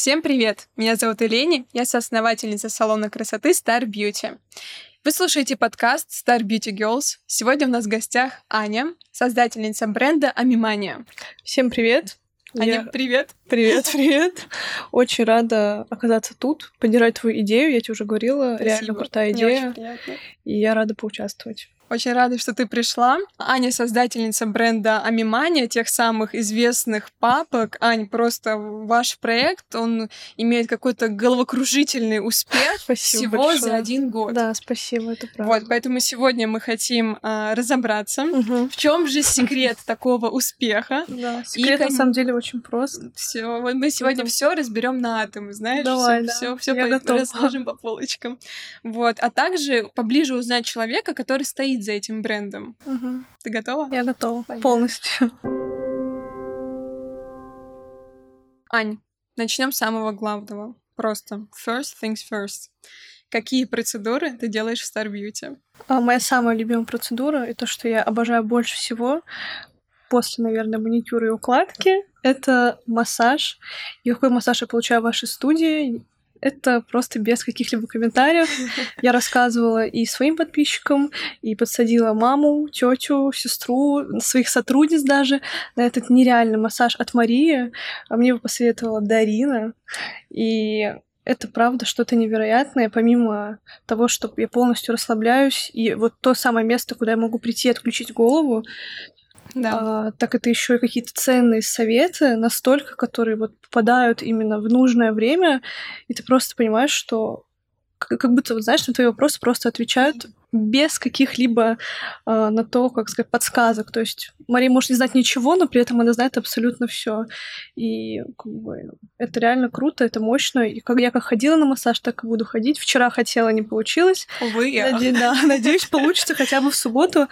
Всем привет! Меня зовут Элени, я соосновательница салона красоты Star Beauty. Вы слушаете подкаст Star Beauty Girls. Сегодня у нас в гостях Аня, создательница бренда Амимания. Всем привет! Аня, я... привет! Привет, привет! Очень рада оказаться тут, поддержать твою идею. Я тебе уже говорила, Спасибо. реально крутая идея. И я рада поучаствовать. Очень рада, что ты пришла. Аня создательница бренда Амимания, тех самых известных папок. Ань, просто ваш проект, он имеет какой-то головокружительный успех спасибо всего большое. за один год. Да, спасибо, это правда. Вот, поэтому сегодня мы хотим а, разобраться, угу. в чем же секрет такого успеха. Да, секрет И, на самом деле очень прост. Все, мы сегодня все разберем на атомы, знаешь, Давай, все, да. все, все по- разложим по полочкам. Вот, а также поближе узнать человека, который стоит следить за этим брендом. Угу. Ты готова? Я готова. Понятно. Полностью. Ань, начнем с самого главного. Просто first things first. Какие процедуры ты делаешь в Star Beauty? А, моя самая любимая процедура и то, что я обожаю больше всего после, наверное, маникюра и укладки, это массаж. И какой массаж я получаю в вашей студии, это просто без каких-либо комментариев. Я рассказывала и своим подписчикам, и подсадила маму, тетю, сестру, своих сотрудниц даже на этот нереальный массаж от Марии. А мне его посоветовала Дарина. И это правда что-то невероятное, помимо того, что я полностью расслабляюсь, и вот то самое место, куда я могу прийти и отключить голову, да. а, так это еще и какие-то ценные советы, настолько, которые вот попадают именно в нужное время, и ты просто понимаешь, что как будто, вот, знаешь, на твои вопросы просто отвечают без каких-либо э, на то, как сказать, подсказок. То есть Мария может не знать ничего, но при этом она знает абсолютно все. И как бы, это реально круто, это мощно. И как я как ходила на массаж, так и буду ходить. Вчера хотела, не получилось. Увы, я. Наде- да, надеюсь, получится хотя бы в субботу,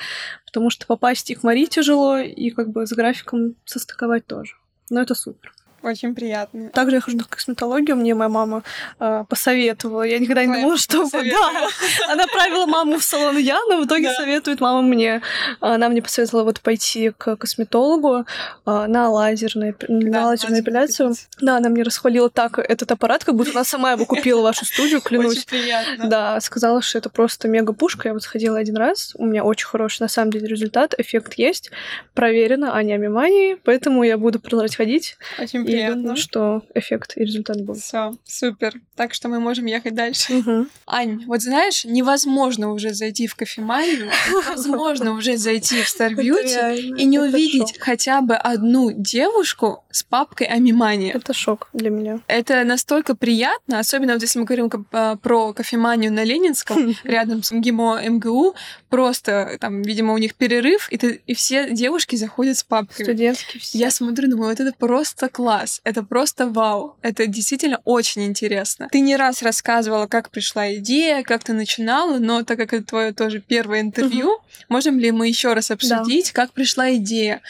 потому что попасть и к Марии тяжело, и как бы с графиком состыковать тоже. Но это супер. Очень приятно. Также я хожу в косметологию, мне моя мама э, посоветовала. Я никогда не думала, что... Да, она правила маму в салон я, но в итоге да. советует мама мне. Она мне посоветовала вот пойти к косметологу э, на лазерную, да, на лазерную эпиляцию. Да, она мне расхвалила так этот аппарат, как будто она сама его купила вашу студию, клянусь. Очень приятно. Да, сказала, что это просто мега-пушка. Я вот сходила один раз, у меня очень хороший, на самом деле, результат, эффект есть, проверено, а не амимании, поэтому я буду продолжать ходить. Очень приятно. Что эффект и результат будет. Все, супер. Так что мы можем ехать дальше. Угу. Ань, вот знаешь, невозможно уже зайти в кофеманию, невозможно уже зайти в Star Beauty и не увидеть хотя бы одну девушку с папкой Амимания. Это шок для меня. Это настолько приятно, особенно вот если мы говорим а, про кофеманию на Ленинском, рядом с МГИМО МГУ, просто там, видимо, у них перерыв, и, ты, и все девушки заходят с папкой. Студентские все. Я смотрю, думаю, вот это просто класс, это просто вау, это действительно очень интересно. Ты не раз рассказывала, как пришла идея, как ты начинала, но так как это твое тоже первое интервью, угу. можем ли мы еще раз обсудить, да. как пришла идея?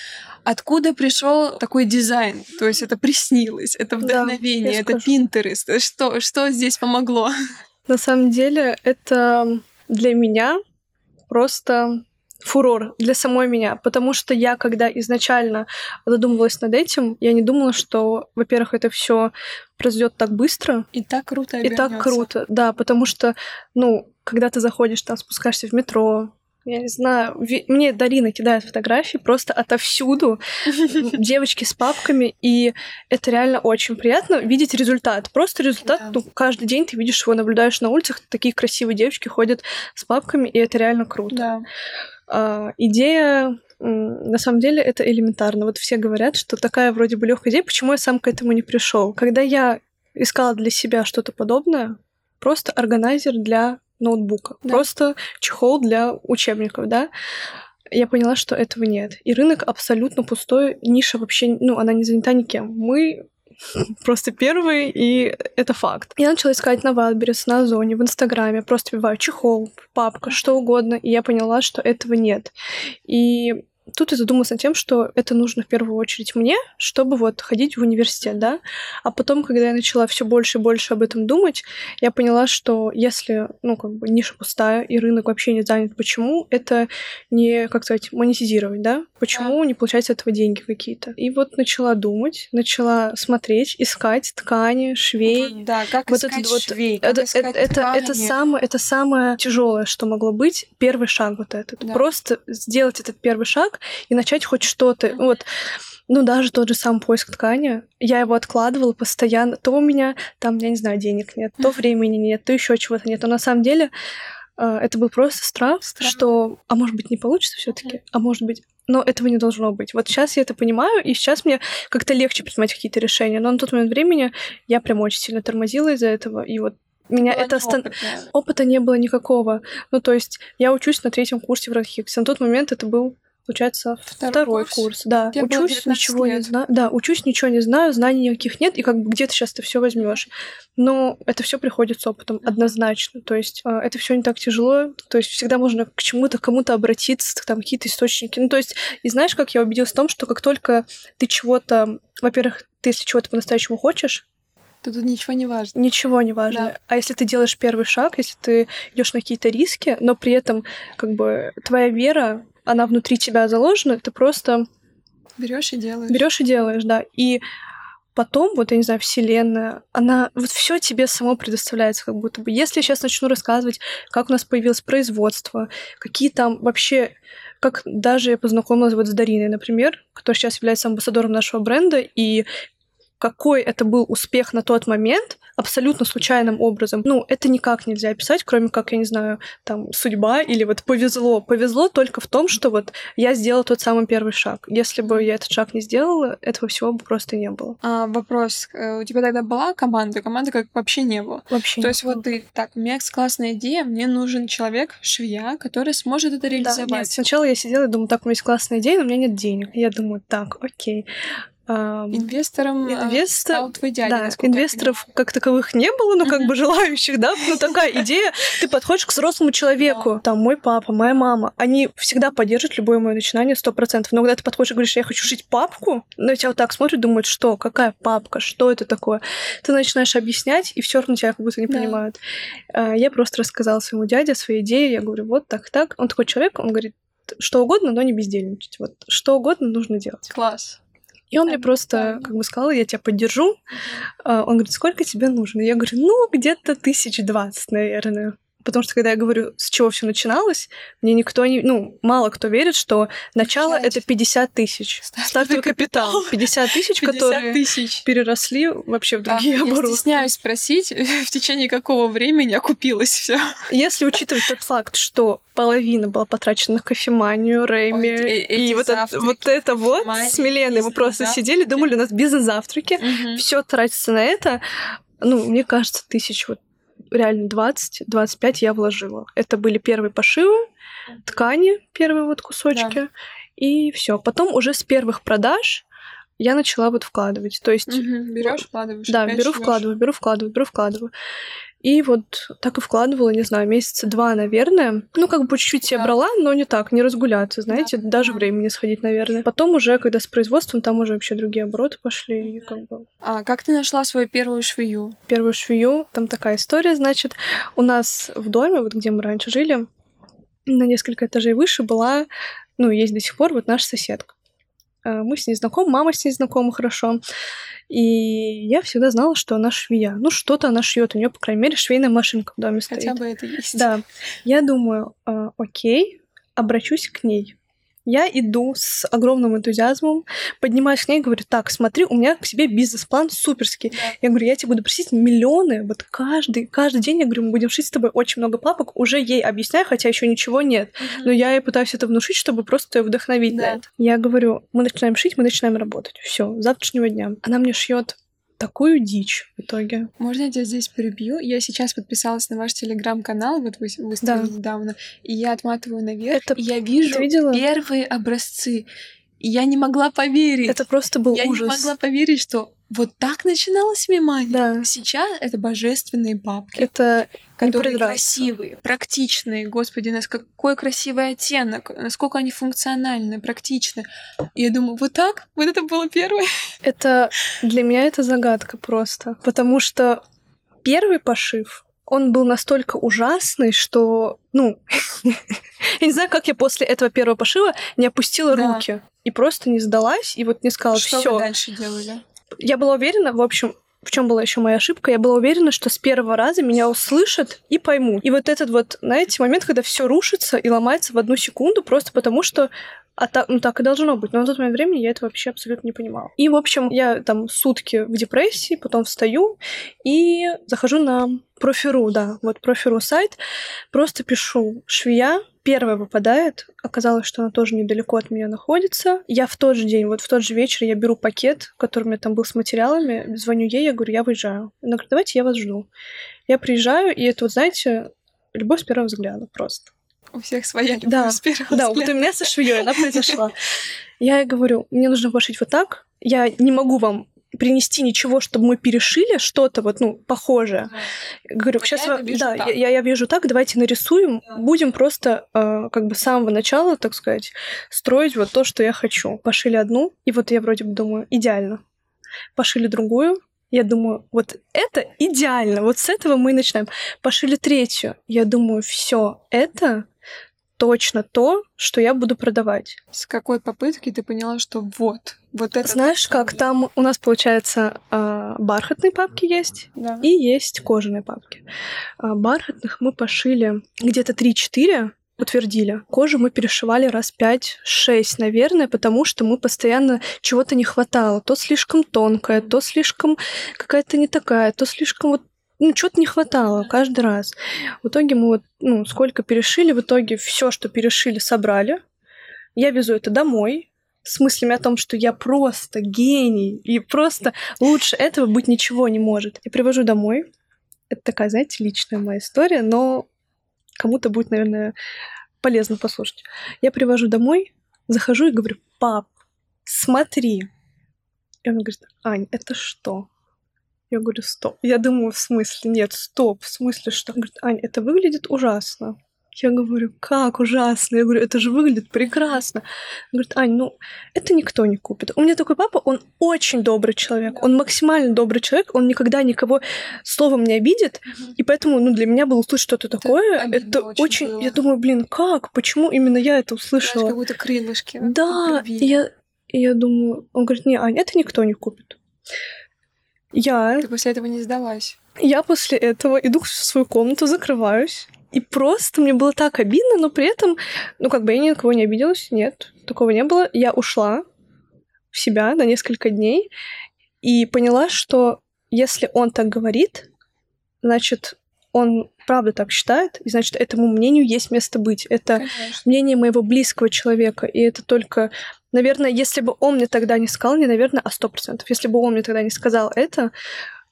Откуда пришел такой дизайн? То есть это приснилось, это вдохновение, да, это Pinterest. Что, что здесь помогло? На самом деле это для меня просто фурор для самой меня, потому что я, когда изначально задумывалась над этим, я не думала, что, во-первых, это все произойдет так быстро. И так круто И так круто, да, потому что, ну, когда ты заходишь, там, спускаешься в метро, я не знаю, мне Дарина кидает фотографии просто отовсюду, девочки с папками, и это реально очень приятно видеть результат. Просто результат, да. ну, каждый день ты видишь его, наблюдаешь на улицах, такие красивые девочки ходят с папками, и это реально круто. Да. А, идея на самом деле это элементарно. Вот все говорят, что такая вроде бы легкая идея, почему я сам к этому не пришел? Когда я искала для себя что-то подобное, просто органайзер для ноутбука, да. просто чехол для учебников, да, я поняла, что этого нет. И рынок абсолютно пустой, ниша вообще, ну, она не занята никем. Мы просто первые, и это факт. Я начала искать на Wildberries, на Озоне, в Инстаграме, просто вбиваю чехол, папка, что угодно, и я поняла, что этого нет. И тут я задумалась над тем, что это нужно в первую очередь мне, чтобы вот ходить в университет, да. А потом, когда я начала все больше и больше об этом думать, я поняла, что если, ну, как бы ниша пустая и рынок вообще не занят, почему это не, как сказать, монетизировать, да? Почему не получать с этого деньги какие-то? И вот начала думать, начала смотреть, искать ткани, швей. Да, как Вот искать этот вот- швей, как Это, искать это, это, это ткани. самое, это самое тяжелое, что могло быть. Первый шаг вот этот. Да. Просто сделать этот первый шаг и начать хоть что-то. Вот ну, даже тот же сам поиск ткани, я его откладывала постоянно. То у меня там, я не знаю, денег нет, то времени нет, то еще чего-то нет. Но на самом деле э, это был просто страх, Страх. что, а может быть, не получится все-таки, а может быть, но этого не должно быть. Вот сейчас я это понимаю, и сейчас мне как-то легче принимать какие-то решения. Но на тот момент времени я прям очень сильно тормозила из-за этого, и вот меня Была это остан- опыта не было никакого. Ну, то есть я учусь на третьем курсе в Ранхиксе. На тот момент это был, получается, Второй второй, курс. курс. Да, Тебе учусь, 19 ничего не лет. знаю. Да, учусь, ничего не знаю, знаний никаких нет, и как бы где ты сейчас ты все возьмешь. Но это все приходит с опытом, однозначно. То есть э, это все не так тяжело. То есть всегда можно к чему-то, к кому-то обратиться, там какие-то источники. Ну, то есть, и знаешь, как я убедилась в том, что как только ты чего-то, во-первых, ты если чего-то по-настоящему хочешь, То тут ничего не важно. Ничего не важно. Да. А если ты делаешь первый шаг, если ты идешь на какие-то риски, но при этом как бы твоя вера, она внутри тебя заложена, ты просто Берешь и делаешь. берешь и делаешь, да. И потом, вот, я не знаю, Вселенная, она вот все тебе само предоставляется, как будто бы. Если я сейчас начну рассказывать, как у нас появилось производство, какие там вообще как даже я познакомилась вот с Дариной, например, которая сейчас является амбассадором нашего бренда, и какой это был успех на тот момент, абсолютно случайным образом. Ну, это никак нельзя описать, кроме как, я не знаю, там, судьба или вот повезло. Повезло только в том, что вот я сделала тот самый первый шаг. Если бы я этот шаг не сделала, этого всего бы просто не было. А, вопрос. э, У тебя тогда была команда? Команды как вообще не было. Вообще То есть было. вот ты, так, у меня классная идея, мне нужен человек, швея, который сможет это Да, нет, реализовать. сначала я сидела и думаю, так, у меня есть классная идея, но у меня нет денег. Я думаю, так, окей. Ам, Инвестором э, Инвестор- стал твой дядя. Да, инвесторов как таковых не было, но как бы желающих, да, ну такая идея, ты подходишь к взрослому человеку, там мой папа, моя мама, они всегда поддержат любое мое начинание сто процентов, но когда ты подходишь и говоришь, я хочу шить папку, ну тебя вот так смотрят, думают, что, какая папка, что это такое, ты начинаешь объяснять, и все равно тебя как будто не понимают. А, Я просто рассказала своему дяде о своей идее, я говорю, вот так, так, он такой человек, он говорит, что угодно, но не бездельничать, вот что угодно нужно делать. Класс. И он мне просто, как бы сказал, я тебя поддержу. А, Он говорит, сколько тебе нужно? Я говорю, ну, где-то тысяч двадцать, наверное. Потому что, когда я говорю, с чего все начиналось, мне никто не... Ну, мало кто верит, что начало — Начать. это 50 тысяч. Стартовый Стартовый капитал. 50 тысяч, 50 которые тысяч. переросли вообще в Да, другие я обороты. стесняюсь спросить, в течение какого времени окупилось все. Если учитывать тот факт, что половина была потрачена на кофеманию, Рэйми, Ой, э- и эти вот это, завтраки, вот это вот с Миленой мы просто бизнес-завтраки. сидели, думали, у нас бизнес-завтраки, все тратится на это. Ну, мне кажется, тысяч вот реально 20-25 я вложила. Это были первые пошивы, ткани, первые вот кусочки, и все. Потом уже с первых продаж я начала вот вкладывать. То есть Берешь, вкладываешь. да, беру, шьёшь. вкладываю, беру, вкладываю, беру, вкладываю. И вот так и вкладывала, не знаю, месяца два, наверное. Ну, как бы чуть-чуть я Да. брала, но не так, не разгуляться, знаете, Да, даже да. времени сходить, наверное. Потом уже, когда с производством, там уже вообще другие обороты пошли, и как бы А как ты нашла свою первую швею? первую швею, там такая история, значит, у нас в доме, вот где мы раньше жили, на несколько этажей выше была, ну, есть до сих пор вот наша соседка. А, Мы с ней знакомы, мама с ней знакома хорошо. И я всегда знала, что она швея. Ну, что-то она шьет. У нее, по крайней мере, швейная машинка в доме стоит. Хотя бы это есть. Да. Я думаю, а, окей, обращусь к ней. Я иду с огромным энтузиазмом, поднимаюсь к ней и говорю, так, смотри, у меня к себе бизнес-план суперский. Да. Я говорю, я тебе буду просить миллионы, вот каждый, каждый день, я говорю, мы будем шить с тобой очень много папок, уже ей объясняю, хотя еще ничего нет. Мгм. Но я ей пытаюсь это внушить, чтобы просто ее вдохновить на Да. это. Я говорю, мы начинаем шить, мы начинаем работать. Все, с завтрашнего дня. Она мне шьет такую дичь в итоге. Можно я тебя здесь перебью? Я сейчас подписалась на ваш телеграм-канал, вот вы выставили Да. недавно, и я отматываю наверх, Это- и я вижу видела? первые образцы. И я не могла поверить. Это просто был я ужас. не могла поверить, что вот так начиналась мемания. Да. Сейчас это божественные бабки. Это которые красивые, практичные. Господи, нас какой красивый оттенок, насколько они функциональны, практичны. И я думаю, вот так? Вот это было первое? Это для меня это загадка просто. Потому что первый пошив, он был настолько ужасный, что, ну, я не знаю, как я после этого первого пошива не опустила Да. руки и просто не сдалась и вот не сказала Что все. дальше делали? Я была уверена, в общем, в чем была еще моя ошибка, я была уверена, что с первого раза меня услышат и поймут. И вот этот вот, знаете, момент, когда все рушится и ломается в одну секунду, просто потому что а так, ну так и должно быть. Но на тот момент времени я это вообще абсолютно не понимала. И, в общем, я там сутки в депрессии, потом встаю и захожу на профиру, да, вот профиру сайт, просто пишу швея, первая выпадает, оказалось, что она тоже недалеко от меня находится. Я в тот же день, вот в тот же вечер я беру пакет, который у меня там был с материалами, звоню ей, я говорю, я выезжаю. Она говорит, давайте я вас жду. Я приезжаю, и это вот, знаете, любовь с первого взгляда просто. У всех своя любовь Да, с первого Да, вот взгляда. у меня со швеей она произошла. Я ей говорю, мне нужно пошить вот так, я не могу вам принести ничего, чтобы мы перешили что-то вот, ну, похожее. Говорю, Вот сейчас, я вижу да, так. я, я- вижу так, давайте нарисуем, Да. будем просто э, как бы с самого начала, так сказать, строить вот то, что я хочу. Пошили одну, и вот я вроде бы думаю, идеально. Пошили другую, я думаю, вот это идеально, вот с этого мы начинаем. Пошили третью, я думаю, все, это точно то, что я буду продавать. С какой попытки ты поняла, что вот, вот это... Знаешь, как там у нас получается а, бархатные папки есть Да. и есть кожаные папки. А, бархатных мы пошили где-то 3-4, утвердили. Кожу мы перешивали раз 5-6, наверное, потому что мы постоянно чего-то не хватало. То слишком тонкая, то слишком какая-то не такая, то слишком вот ну, чего-то не хватало каждый раз. В итоге мы вот, ну, сколько перешили, в итоге все, что перешили, собрали. Я везу это домой с мыслями о том, что я просто гений, и просто лучше этого быть ничего не может. И привожу домой. Это такая, знаете, личная моя история, но кому-то будет, наверное, полезно послушать. Я привожу домой, захожу и говорю, пап, смотри. И он говорит, Ань, это что? Я говорю, стоп. Я думаю, в смысле, нет, стоп, в смысле, что? Он говорит, Ань, это выглядит ужасно. Я говорю, как ужасно? Я говорю, это же выглядит прекрасно. Он говорит, Ань, ну, это никто не купит. У меня такой папа, он очень добрый человек, он максимально добрый человек, он никогда никого словом не обидит, и поэтому, ну, для меня было услышать что-то такое, обидно это очень очень, было. я думаю, блин, как, почему именно я это Знаешь, услышала? как будто крылышки. Да, и я, и я думаю, он говорит, не, Ань, это никто не купит. Я, Ты после этого не сдалась. я после этого иду в свою комнату, закрываюсь, и просто мне было так обидно, но при этом, ну, как бы я ни на кого не обиделась, нет, такого не было. Я ушла в себя на несколько дней и поняла, что если он так говорит, значит, он правда так считает, и значит, этому мнению есть место быть. Это Конечно. мнение моего близкого человека, и это только, наверное, если бы он мне тогда не сказал, не наверное, а сто процентов. Если бы он мне тогда не сказал это,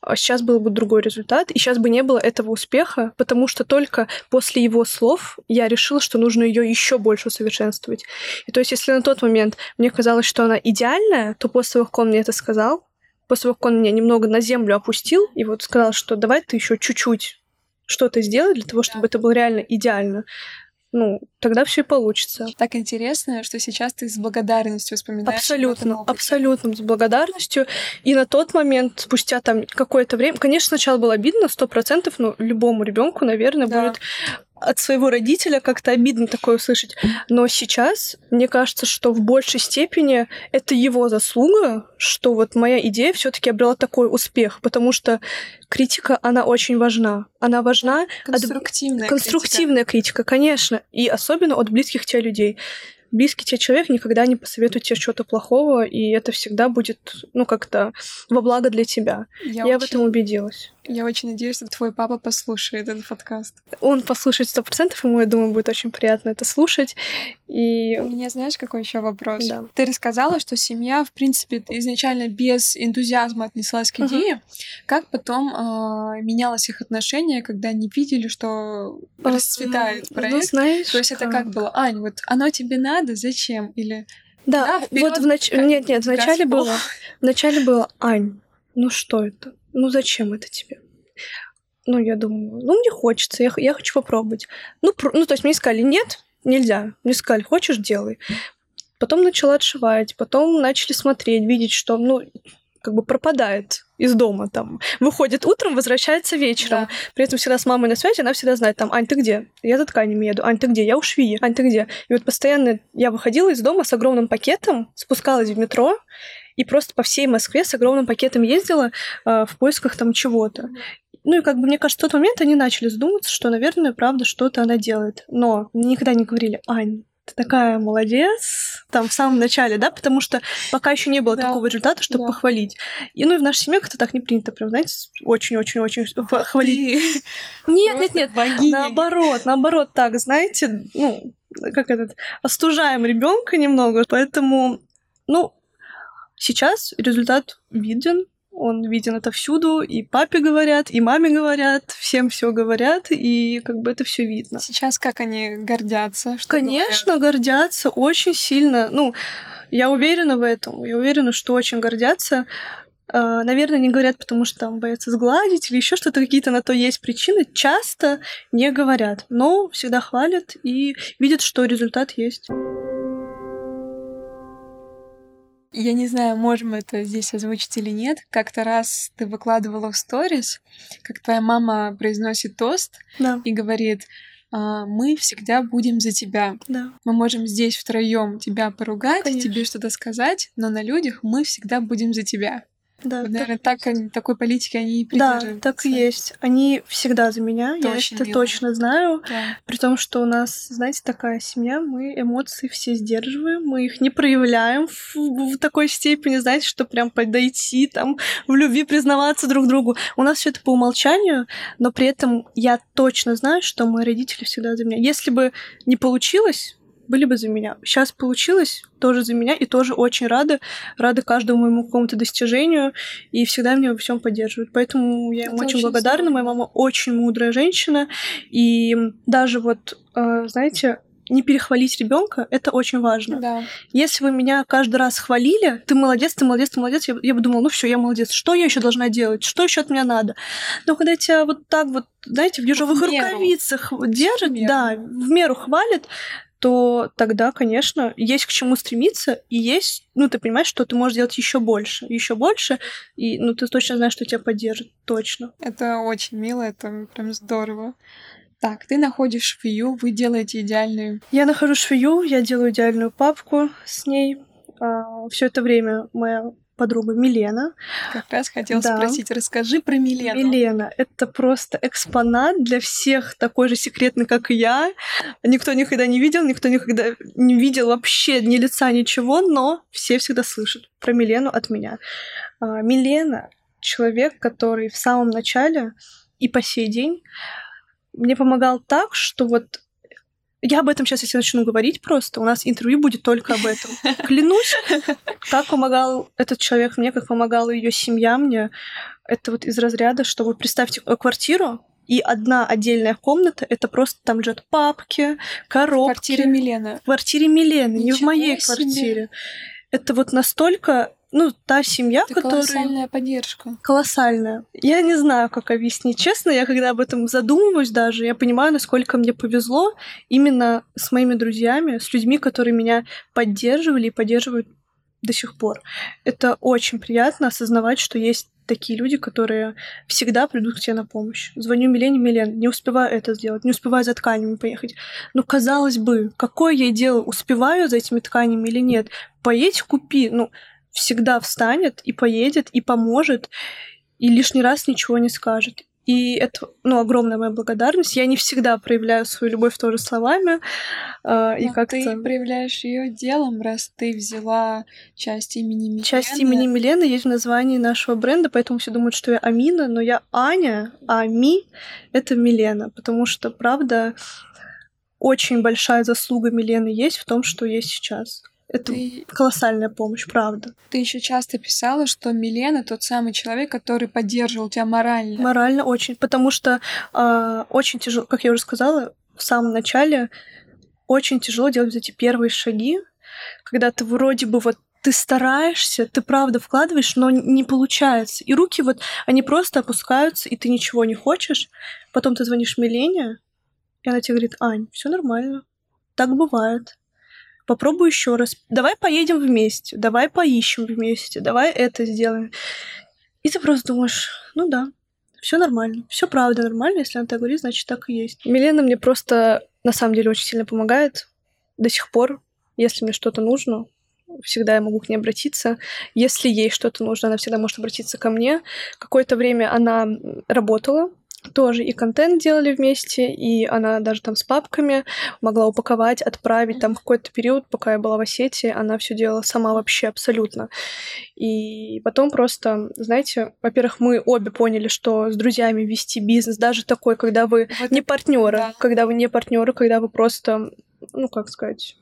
а сейчас был бы другой результат, и сейчас бы не было этого успеха, потому что только после его слов я решила, что нужно ее еще больше усовершенствовать. И то есть, если на тот момент мне казалось, что она идеальная, то после того, как он мне это сказал, после того, как он меня немного на землю опустил и вот сказал, что давай ты еще чуть-чуть что-то сделай для того, чтобы это было реально идеально, ну, тогда все и получится. Так интересно, что сейчас ты с благодарностью вспоминаешь. Абсолютно, абсолютно с благодарностью. И на тот момент, спустя там какое-то время, конечно, сначала было обидно, сто процентов, но любому ребенку, наверное, Да. будет от своего родителя как-то обидно такое услышать. Но сейчас, мне кажется, что в большей степени это его заслуга, что вот моя идея все-таки обрела такой успех, потому что критика, она очень важна. Она важна от Конструктивная. Конструктивная критика. конечно. И особенно от близких тебе людей. Близкий тебе человек никогда не посоветует тебе чего-то плохого, и это всегда будет, ну, как-то во благо для тебя. критика. Я, Я, в очень, этом убедилась. Я очень надеюсь, что твой папа послушает этот подкаст. Он послушает сто процентов, ему, я думаю, будет очень приятно это слушать. И У меня, знаешь, какой еще вопрос? Да. Ты рассказала, что семья, в принципе, изначально без энтузиазма отнеслась к идее. Как потом а, менялось их отношение, когда они видели, что А, расцветает ну, проект? знаешь, То есть это как было? Ань, вот оно тебе надо, зачем? Или Да, Да, вперёд, вот в нач... как Нет, нет, вначале Господь. было... Вначале было Ань, ну что это? Ну зачем это тебе? Ну, я думаю, ну, мне хочется, я, я хочу попробовать. Ну, про, ну, то есть мне сказали, нет, нельзя. Мне сказали, хочешь, делай. Потом начала отшивать, потом начали смотреть, видеть, что, ну, как бы пропадает из дома, там, выходит утром, возвращается вечером. Да. При этом всегда с мамой на связи, она всегда знает, там, Ань, ты где? Я за тканями еду. Ань, ты где? Я у швеи. Ань, ты где? И вот постоянно я выходила из дома с огромным пакетом, спускалась в метро, и просто по всей Москве с огромным пакетом ездила э, в поисках там чего-то. Ну и как бы мне кажется, в тот момент они начали задуматься, что, наверное, правда, что-то она делает. Но никогда не говорили, Ань, ты такая молодец, там в самом начале, да, потому что пока еще не было да. такого результата, чтобы да. похвалить. И ну и в нашей семье как-то так не принято, прям, знаете, очень-очень-очень хвалить. Нет, нет, нет, наоборот, наоборот, так, знаете, ну, как этот, остужаем ребенка немного, поэтому, ну, сейчас результат виден, он виден это всюду, и папе говорят, и маме говорят, всем все говорят, и как бы это все видно. Сейчас как они гордятся? Что Конечно, говорят? гордятся очень сильно. Ну, я уверена в этом, я уверена, что очень гордятся. А, наверное, не говорят, потому что там боятся сгладить или еще что-то, какие-то на то есть причины. Часто не говорят, но всегда хвалят и видят, что результат есть. Я не знаю, можем это здесь озвучить или нет. Как-то раз ты выкладывала в сторис, как твоя мама произносит тост да. и говорит, «А, мы всегда будем за тебя. Да. Мы можем здесь втроем тебя поругать, Конечно. тебе что-то сказать, но на людях мы всегда будем за тебя. Да, наверное, так, так такой политики они и придерживаются. Да, так и есть. Они всегда за меня, это я это мило. точно знаю. Да. При том, что у нас, знаете, такая семья, мы эмоции все сдерживаем, мы их не проявляем в, в такой степени, знаете, что прям подойти, там, в любви признаваться друг другу. У нас все это по умолчанию, но при этом я точно знаю, что мои родители всегда за меня. Если бы не получилось, были бы за меня. Сейчас получилось тоже за меня, и тоже очень рада. Рада каждому моему какому-то достижению, и всегда меня во всем поддерживают. Поэтому я им очень, очень благодарна. Здорово. Моя мама очень мудрая женщина, и даже вот, э, знаете, не перехвалить ребенка, это очень важно. Да. Если вы меня каждый раз хвалили, ты молодец, ты молодец, ты молодец, я, я бы думала, ну все, я молодец, что я еще должна делать, что еще от меня надо? Но когда тебя вот так вот, знаете, в ежовых рукавицах держат, да, в меру хвалят, то тогда, конечно, есть к чему стремиться, и есть, ну, ты понимаешь, что ты можешь делать еще больше, еще больше, и, ну, ты точно знаешь, что тебя поддержит, точно. Это очень мило, это прям здорово. Так, ты находишь швею, вы делаете идеальную. Я нахожу швею, я делаю идеальную папку с ней. А, все это время моя подруга Милена. Как раз хотела да. спросить, расскажи про Милену. Милена — это просто экспонат для всех, такой же секретный, как и я. Никто никогда не видел, никто никогда не видел вообще ни лица, ничего, но все всегда слышат про Милену от меня. А, Милена — человек, который в самом начале и по сей день мне помогал так, что вот я об этом сейчас, если начну говорить просто, у нас интервью будет только об этом. Клянусь, как помогал этот человек мне, как помогала ее семья мне, это вот из разряда, что вы представьте э, квартиру, и одна отдельная комната, это просто там лежат папки, коробки. В квартире Милены. В квартире Милены, Ничего не в моей себе. квартире. Это вот настолько ну, та семья, Это которая... колоссальная поддержка. Колоссальная. Я не знаю, как объяснить. Честно, я когда об этом задумываюсь даже, я понимаю, насколько мне повезло именно с моими друзьями, с людьми, которые меня поддерживали и поддерживают до сих пор. Это очень приятно осознавать, что есть такие люди, которые всегда придут к тебе на помощь. Звоню Милене, Милен, не успеваю это сделать, не успеваю за тканями поехать. Ну, казалось бы, какое я дело, успеваю за этими тканями или нет? Поедь, купи. Ну, всегда встанет и поедет, и поможет, и лишний раз ничего не скажет. И это, ну, огромная моя благодарность. Я не всегда проявляю свою любовь тоже словами. Э, и как ты проявляешь ее делом, раз ты взяла часть имени Милены. Часть имени Милены есть в названии нашего бренда, поэтому все думают, что я Амина, но я Аня, а Ми — это Милена, потому что, правда, очень большая заслуга Милены есть в том, что есть сейчас. Это ты... колоссальная помощь, правда. Ты еще часто писала, что Милена тот самый человек, который поддерживал тебя морально. Морально очень, потому что э, очень тяжело, как я уже сказала, в самом начале очень тяжело делать эти первые шаги, когда ты вроде бы вот ты стараешься, ты правда вкладываешь, но не получается. И руки вот, они просто опускаются, и ты ничего не хочешь. Потом ты звонишь Милене, и она тебе говорит, Ань, все нормально. Так бывает. Попробуй еще раз. Давай поедем вместе, давай поищем вместе, давай это сделаем. И ты просто думаешь, ну да, все нормально, все правда нормально, если она так говорит, значит так и есть. Милена мне просто на самом деле очень сильно помогает до сих пор, если мне что-то нужно, всегда я могу к ней обратиться. Если ей что-то нужно, она всегда может обратиться ко мне. Какое-то время она работала тоже и контент делали вместе, и она даже там с папками могла упаковать, отправить. Там какой-то период, пока я была в Осетии, она все делала сама вообще абсолютно. И потом просто, знаете, во-первых, мы обе поняли, что с друзьями вести бизнес, даже такой, когда вы вот не партнеры, да. когда вы не партнеры, когда вы просто, ну как сказать,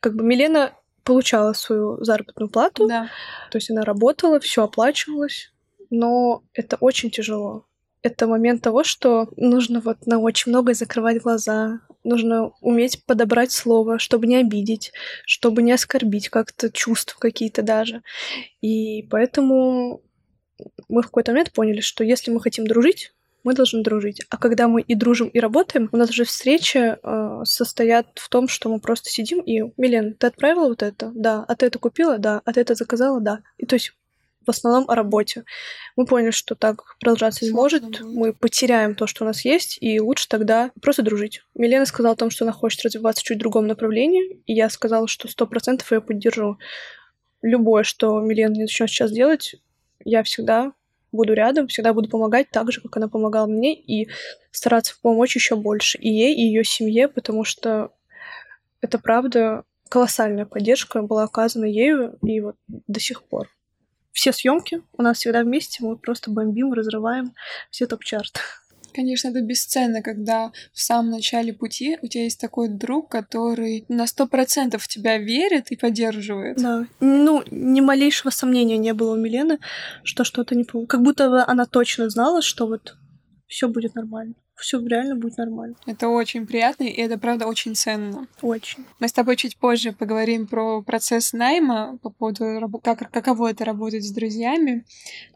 как бы Милена получала свою заработную плату, да. то есть она работала, все оплачивалось, но это очень тяжело. Это момент того, что нужно вот на очень многое закрывать глаза, нужно уметь подобрать слово, чтобы не обидеть, чтобы не оскорбить как-то чувства какие-то даже. И поэтому мы в какой-то момент поняли, что если мы хотим дружить, мы должны дружить. А когда мы и дружим, и работаем, у нас же встречи э, состоят в том, что мы просто сидим и «Милен, ты отправила вот это? Да. А ты это купила? Да. А ты это заказала? Да». И то есть в основном о работе. Мы поняли, что так продолжаться не может, мы потеряем то, что у нас есть, и лучше тогда просто дружить. Милена сказала о том, что она хочет развиваться в чуть другом направлении, и я сказала, что сто процентов ее поддержу. Любое, что Милена начнет сейчас делать, я всегда буду рядом, всегда буду помогать так же, как она помогала мне, и стараться помочь еще больше и ей, и ее семье, потому что это правда колоссальная поддержка была оказана ею и вот до сих пор. Все съемки у нас всегда вместе, мы просто бомбим, разрываем все топ-чарты. Конечно, это бесценно, когда в самом начале пути у тебя есть такой друг, который на сто процентов в тебя верит и поддерживает. Да. Ну, ни малейшего сомнения не было у Милены, что что-то не получится. Как будто она точно знала, что вот все будет нормально все реально будет нормально. Это очень приятно, и это, правда, очень ценно. Очень. Мы с тобой чуть позже поговорим про процесс найма, по поводу, как, каково это работать с друзьями.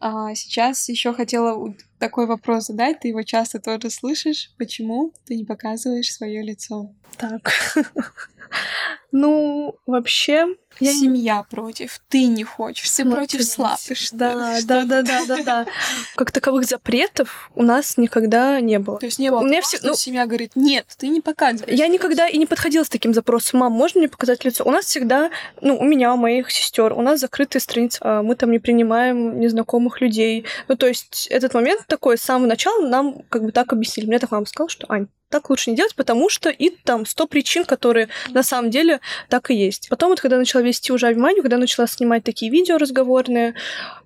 А сейчас еще хотела такой вопрос задать, ты его часто тоже слышишь. Почему ты не показываешь свое лицо? Так. Ну, вообще... Я... Семья против, ты не хочешь, все против слабых. Да, да, да, да, да, да. Как таковых запретов у нас никогда не было. То есть не было. У меня все, ну, семья говорит, нет, ты не показываешь. Я никогда и не подходила с таким запросом, мам, можно мне показать лицо? У нас всегда, ну, у меня, у моих сестер, у нас закрытые страницы, а мы там не принимаем незнакомых людей. Ну, то есть этот момент такой с самого начала нам как бы так объяснили. Мне так мама сказала, что, Ань, так лучше не делать, потому что и там сто причин, которые на самом деле так и есть. Потом вот, когда начала вести уже внимание, когда начала снимать такие видео разговорные,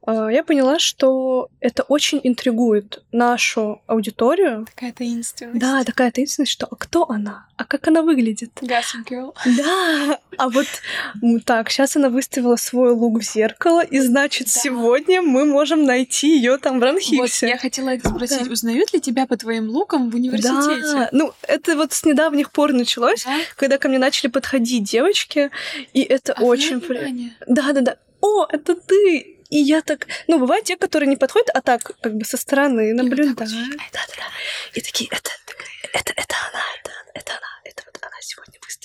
а, я поняла, что это очень интригует нашу аудиторию. Такая таинственность. Да, такая таинственность, что а кто она? А как она выглядит? Gossip Girl. Да, а вот так, сейчас она выставила свой лук в зеркало, и значит, да. сегодня мы можем найти ее там в Ранхиксе. Вот, я хотела спросить, да. узнают ли тебя по твоим лукам в университете? Да, ну, это вот с недавних пор началось, да? когда ко мне начали подходить девочки, и это а очень... Да, да, да. О, это ты! И я так, ну, бывают те, которые не подходят, а так, как бы со стороны наблюдают. Да, да, да. И такие, это, это, это она, это, это она, это вот она сегодня выставила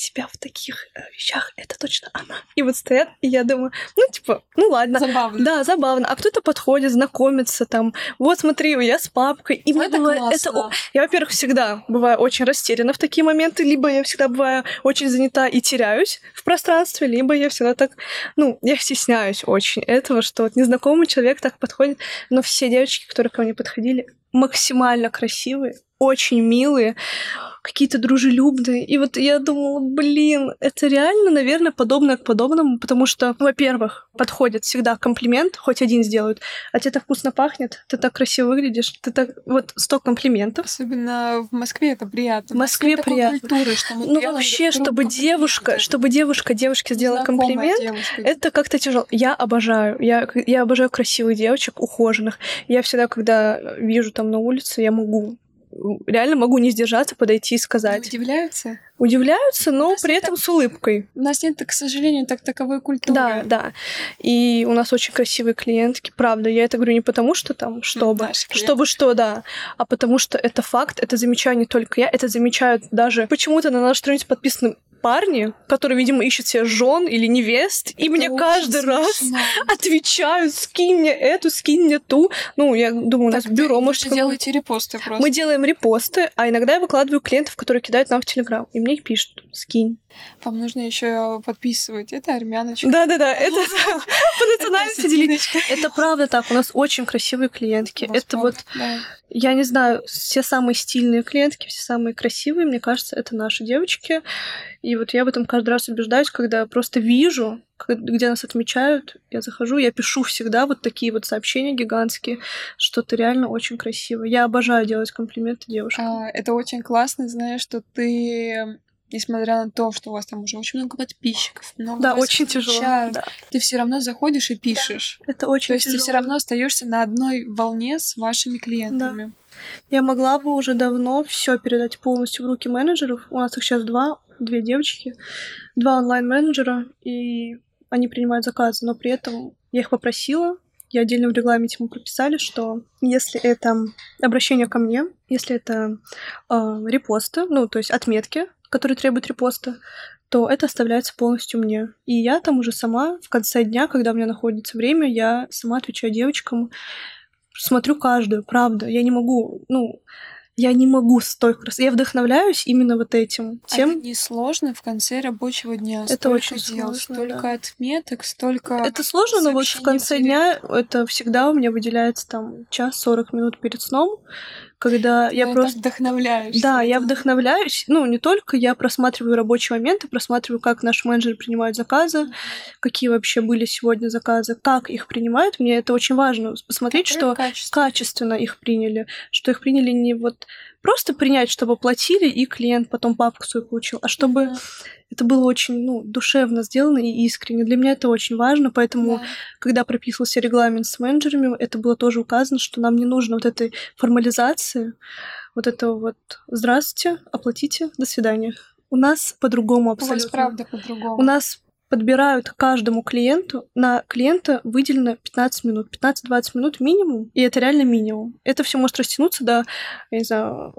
себя в таких э, вещах, это точно она. И вот стоят, и я думаю, ну, типа, ну ладно. Забавно. Да, забавно. А кто-то подходит, знакомится там, вот смотри, я с папкой. И мне было это... Я, во-первых, всегда бываю очень растеряна в такие моменты, либо я всегда бываю очень занята и теряюсь в пространстве, либо я всегда так, ну, я стесняюсь очень этого, что вот незнакомый человек так подходит, но все девочки, которые ко мне подходили, максимально красивые, очень милые, какие-то дружелюбные. И вот я думала, блин, это реально, наверное, подобное к подобному, потому что, во-первых, подходит всегда комплимент, хоть один сделают, а тебе так вкусно пахнет, ты так красиво выглядишь, ты так... Вот сто комплиментов. Особенно в Москве это приятно. В Москве приятно. Культуры, что мы ну вообще, чтобы девушка, чтобы девушка девушке сделала комплимент, девушка. это как-то тяжело. Я обожаю, я, я обожаю красивых девочек, ухоженных. Я всегда, когда вижу там на улице, я могу реально могу не сдержаться, подойти и сказать. Не удивляются? Удивляются, но при этом с улыбкой. У нас нет, к сожалению, так таковой культуры. Да, да. И у нас очень красивые клиентки, правда. Я это говорю не потому, что там, чтобы, Наши чтобы что, да, а потому что это факт, это замечаю не только я, это замечают даже почему-то на нашей странице подписаны парни, которые, видимо, ищут себе жен или невест, и мне Это каждый очень раз смешно. отвечают, скинь мне эту, скинь мне ту. Ну, я думаю, у нас Так бюро, вы может, же какое- делаете репосты просто. мы делаем репосты, а иногда я выкладываю клиентов, которые кидают нам в Телеграм, и мне пишут, скинь. Вам нужно еще подписывать. Это армяночка. Да-да-да, это по национальности делить. Это правда так, у нас очень красивые клиентки. Это вот, я не знаю, все самые стильные клиентки, все самые красивые, мне кажется, это наши девочки. И вот я в этом каждый раз убеждаюсь, когда просто вижу, где нас отмечают, я захожу, я пишу всегда вот такие вот сообщения гигантские, что ты реально очень красивая. Я обожаю делать комплименты девушкам. А, Это очень классно, знаешь, что ты, несмотря на то, что у вас там уже очень много подписчиков, много Да, очень тяжело. Да. ты все равно заходишь и пишешь. Это То очень есть ты все равно остаешься на одной волне с вашими клиентами. Я могла бы уже давно все передать полностью в руки менеджеров. У нас их сейчас два, две девочки, два онлайн-менеджера, и они принимают заказы, но при этом я их попросила, я отдельно в регламенте мы прописали, что если это обращение ко мне, если это э, репосты, ну, то есть отметки, которые требуют репоста, то это оставляется полностью мне. И я там уже сама в конце дня, когда у меня находится время, я сама отвечаю девочкам, смотрю каждую, правда. Я не могу, ну, я не могу столько раз. Я вдохновляюсь именно вот этим. А Тем, это несложно в конце рабочего дня. Это Столько очень дел, сложно, столько да. отметок, столько... Это сложно, но вот в конце дня это всегда у меня выделяется там час 40 минут перед сном, когда я просто... так вдохновляешься. Да, я вдохновляюсь. Ну, не только я просматриваю рабочие моменты, просматриваю, как наши менеджеры принимают заказы, какие вообще были сегодня заказы, как их принимают. Мне это очень важно посмотреть, что Качество. качественно их приняли, что их приняли не вот просто принять, чтобы платили, и клиент потом папку свою получил, а чтобы Мгм. это было очень ну, душевно сделано и искренне. Для меня это очень важно, поэтому Да. когда прописывался регламент с менеджерами, это было тоже указано, что нам не нужно вот этой формализации, вот этого вот «здравствуйте, оплатите, до свидания». У нас по-другому У вас абсолютно. правда по-другому. У нас подбирают каждому клиенту, на клиента выделено 15 минут, 15-20 минут минимум, и это реально минимум. Это все может растянуться до, я не знаю,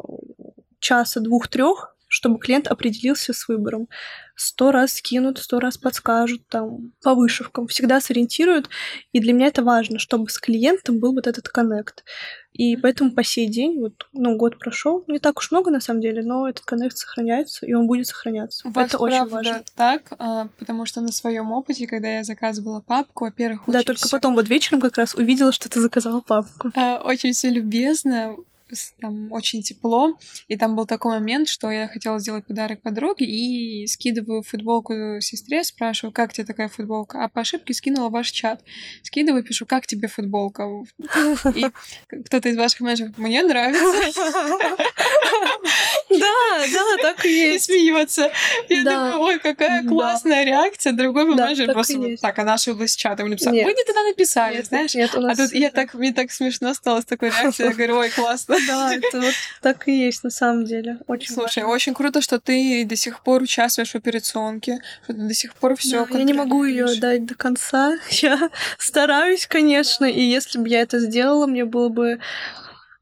часа, двух, трех, чтобы клиент определился с выбором. Сто раз скинут, сто раз подскажут, там, по вышивкам, всегда сориентируют. И для меня это важно, чтобы с клиентом был вот этот коннект. И поэтому по сей день, вот, ну, год прошел, не так уж много на самом деле, но этот коннект сохраняется, и он будет сохраняться. У вас это очень важно. так, а, потому что на своем опыте, когда я заказывала папку, во-первых, Да, только всё- потом вот вечером как раз увидела, что ты заказала папку. а, очень все любезно, там очень тепло, и там был такой момент, что я хотела сделать подарок подруге и скидываю футболку сестре, спрашиваю, как тебе такая футболка, а по ошибке скинула ваш чат, скидываю, пишу, как тебе футболка, и кто-то из ваших менеджеров, мне нравится, Да, да, так и и есть. смеется. Я Да. думаю, ой, какая Да. классная реакция. Другой Да, менеджер так просто и вот так, она ошиблась чатом. Мне написала, вы не туда написали, Нет, знаешь? Нет, у А нас... тут я так, мне так смешно стало с такой реакцией. Я говорю, ой, классно. Да, это вот так и есть на самом деле. Очень Слушай, очень круто, что ты до сих пор участвуешь в операционке, что ты до сих пор все. Да, я не могу ее дать до конца. Я стараюсь, конечно, и если бы я это сделала, мне было бы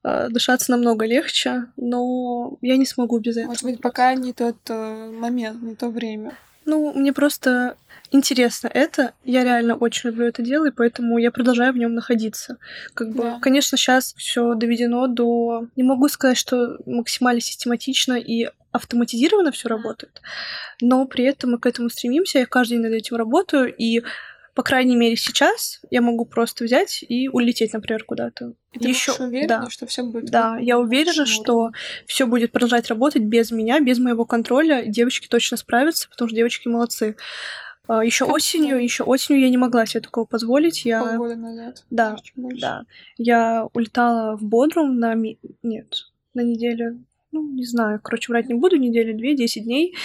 э, дышаться намного легче, но я не смогу без этого. Может быть, пока не тот э, момент, не то время. Ну, мне просто интересно это. Я реально очень люблю это дело, и поэтому я продолжаю в нем находиться. Как бы, Да. конечно, сейчас все доведено до. Не могу сказать, что максимально систематично и автоматизированно все работает, но при этом мы к этому стремимся. Я каждый день над этим работаю, и по крайней мере сейчас я могу просто взять и улететь, например, куда-то. И ты будешь уверена, да. что все будет. Да, я уверена, что все будет продолжать работать без меня, без моего контроля. Девочки точно справятся, потому что девочки молодцы. Еще Как осенью, здорово. еще осенью я не могла себе такого позволить. Я, полгода назад. Да, больше. да, я улетала в Бодрум на ми- нет, на неделю, ну не знаю, короче, врать не буду, неделю две, 10 дней,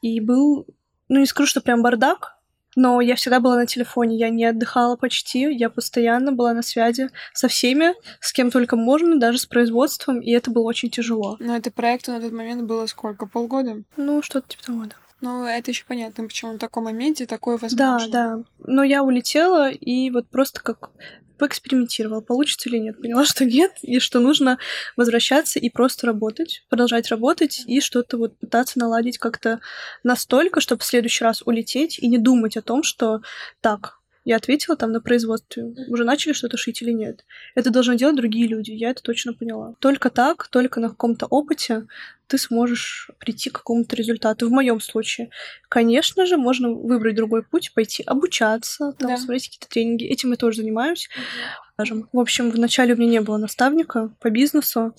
и был, ну не скажу, что прям бардак, но я всегда была на телефоне, я не отдыхала почти, я постоянно была на связи со всеми, с кем только можно, даже с производством, и это было очень тяжело. Но это проекту на тот момент было сколько? Полгода? Ну, что-то типа того, да. Ну, это еще понятно, почему на таком моменте такое возможно. Да, да. Но я улетела и вот просто как поэкспериментировала, получится или нет. Поняла, что нет, и что нужно возвращаться и просто работать, продолжать работать и что-то вот пытаться наладить как-то настолько, чтобы в следующий раз улететь и не думать о том, что так, я ответила там на производстве, уже начали что-то шить или нет. Это должны делать другие люди, я это точно поняла. Только так, только на каком-то опыте ты сможешь прийти к какому-то результату. В моем случае, конечно же, можно выбрать другой путь, пойти обучаться, там, да. смотреть какие-то тренинги. Этим я тоже занимаюсь. Скажем. В общем, вначале у меня не было наставника по бизнесу.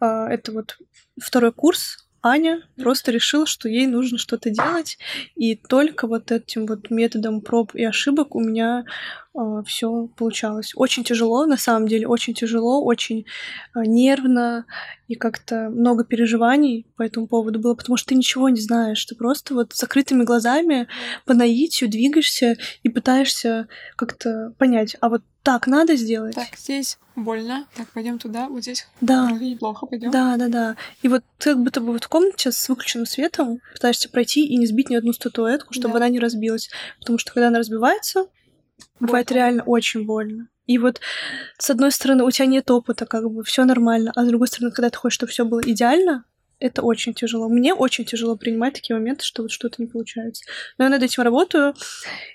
А, это вот второй курс Аня просто решила, что ей нужно что-то делать, и только вот этим вот методом проб и ошибок у меня э, а, все получалось. Очень тяжело, на самом деле, очень тяжело, очень э, нервно, и как-то много переживаний по этому поводу было, потому что ты ничего не знаешь, ты просто вот с закрытыми глазами по наитию двигаешься и пытаешься как-то понять, а вот так надо сделать. Так, здесь больно. Так, пойдем туда, вот здесь да. неплохо, пойдем. Да, да, да. И вот ты как будто бы вот в комнате с выключенным светом пытаешься пройти и не сбить ни одну статуэтку, чтобы да. она не разбилась. Потому что когда она разбивается, бывает реально очень больно. И вот с одной стороны у тебя нет опыта, как бы все нормально, а с другой стороны, когда ты хочешь, чтобы все было идеально, это очень тяжело. Мне очень тяжело принимать такие моменты, что вот что-то не получается. Но я над этим работаю,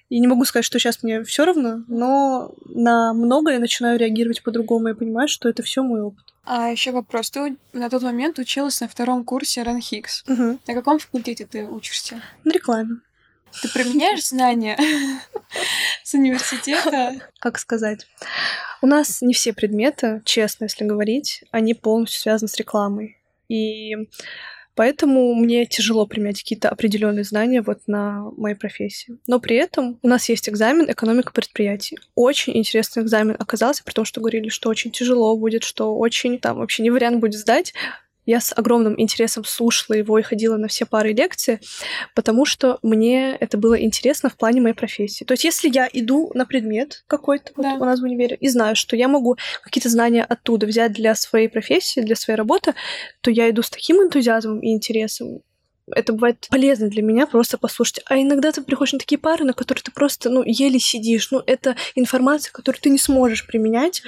и не могу сказать, что сейчас мне все равно, но на многое я начинаю реагировать по-другому и понимаю, что это все мой опыт. А еще вопрос. Ты на тот момент училась на втором курсе Ранхикс. Угу. На каком факультете ты учишься? На рекламе. Ты применяешь знания с университета? Как сказать? У нас не все предметы, честно, если говорить, они полностью связаны с рекламой. И Поэтому мне тяжело применять какие-то определенные знания вот на моей профессии. Но при этом у нас есть экзамен экономика предприятий. Очень интересный экзамен оказался, том, что говорили, что очень тяжело будет, что очень там вообще не вариант будет сдать. Я с огромным интересом слушала его и ходила на все пары лекции, потому что мне это было интересно в плане моей профессии. То есть, если я иду на предмет какой-то да. вот у нас в универе и знаю, что я могу какие-то знания оттуда взять для своей профессии, для своей работы, то я иду с таким энтузиазмом и интересом, это бывает полезно для меня просто послушать. А иногда ты приходишь на такие пары, на которые ты просто, ну, еле сидишь. Ну, это информация, которую ты не сможешь применять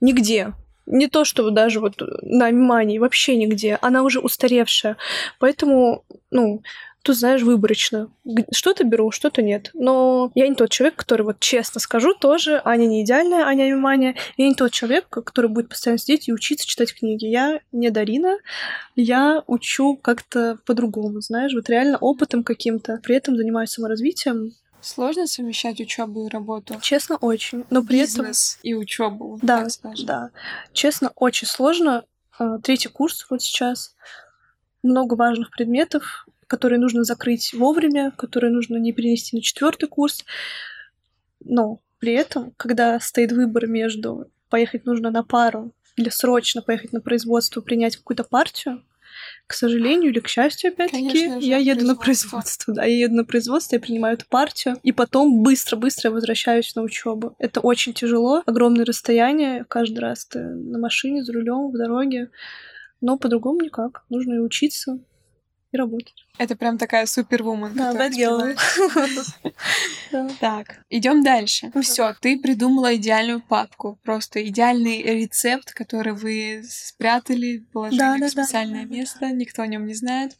нигде не то, что даже вот на Мимании, вообще нигде. Она уже устаревшая. Поэтому, ну, тут, знаешь, выборочно. Что-то беру, что-то нет. Но я не тот человек, который, вот честно скажу, тоже Аня не идеальная, Аня Мимания. Я не тот человек, который будет постоянно сидеть и учиться читать книги. Я не Дарина. Я учу как-то по-другому, знаешь, вот реально опытом каким-то. При этом занимаюсь саморазвитием. Сложно совмещать учебу и работу? Честно, очень. Но при Бизнес этом... и учебу. Да, да. Честно, очень сложно. А, третий курс вот сейчас. Много важных предметов, которые нужно закрыть вовремя, которые нужно не перенести на четвертый курс. Но при этом, когда стоит выбор между поехать нужно на пару или срочно поехать на производство, принять какую-то партию, к сожалению или к счастью, опять-таки, я еду на производство. Да, я еду на производство, я принимаю эту партию, и потом быстро-быстро возвращаюсь на учебу. Это очень тяжело, огромное расстояние, каждый раз ты на машине, за рулем, в дороге. Но по-другому никак. Нужно и учиться, и работать. Это прям такая супервумен. Да, bad girl. Так, идем дальше. Все, ты придумала идеальную папку. Просто идеальный рецепт, который вы спрятали, положили в специальное место, никто о нем не знает.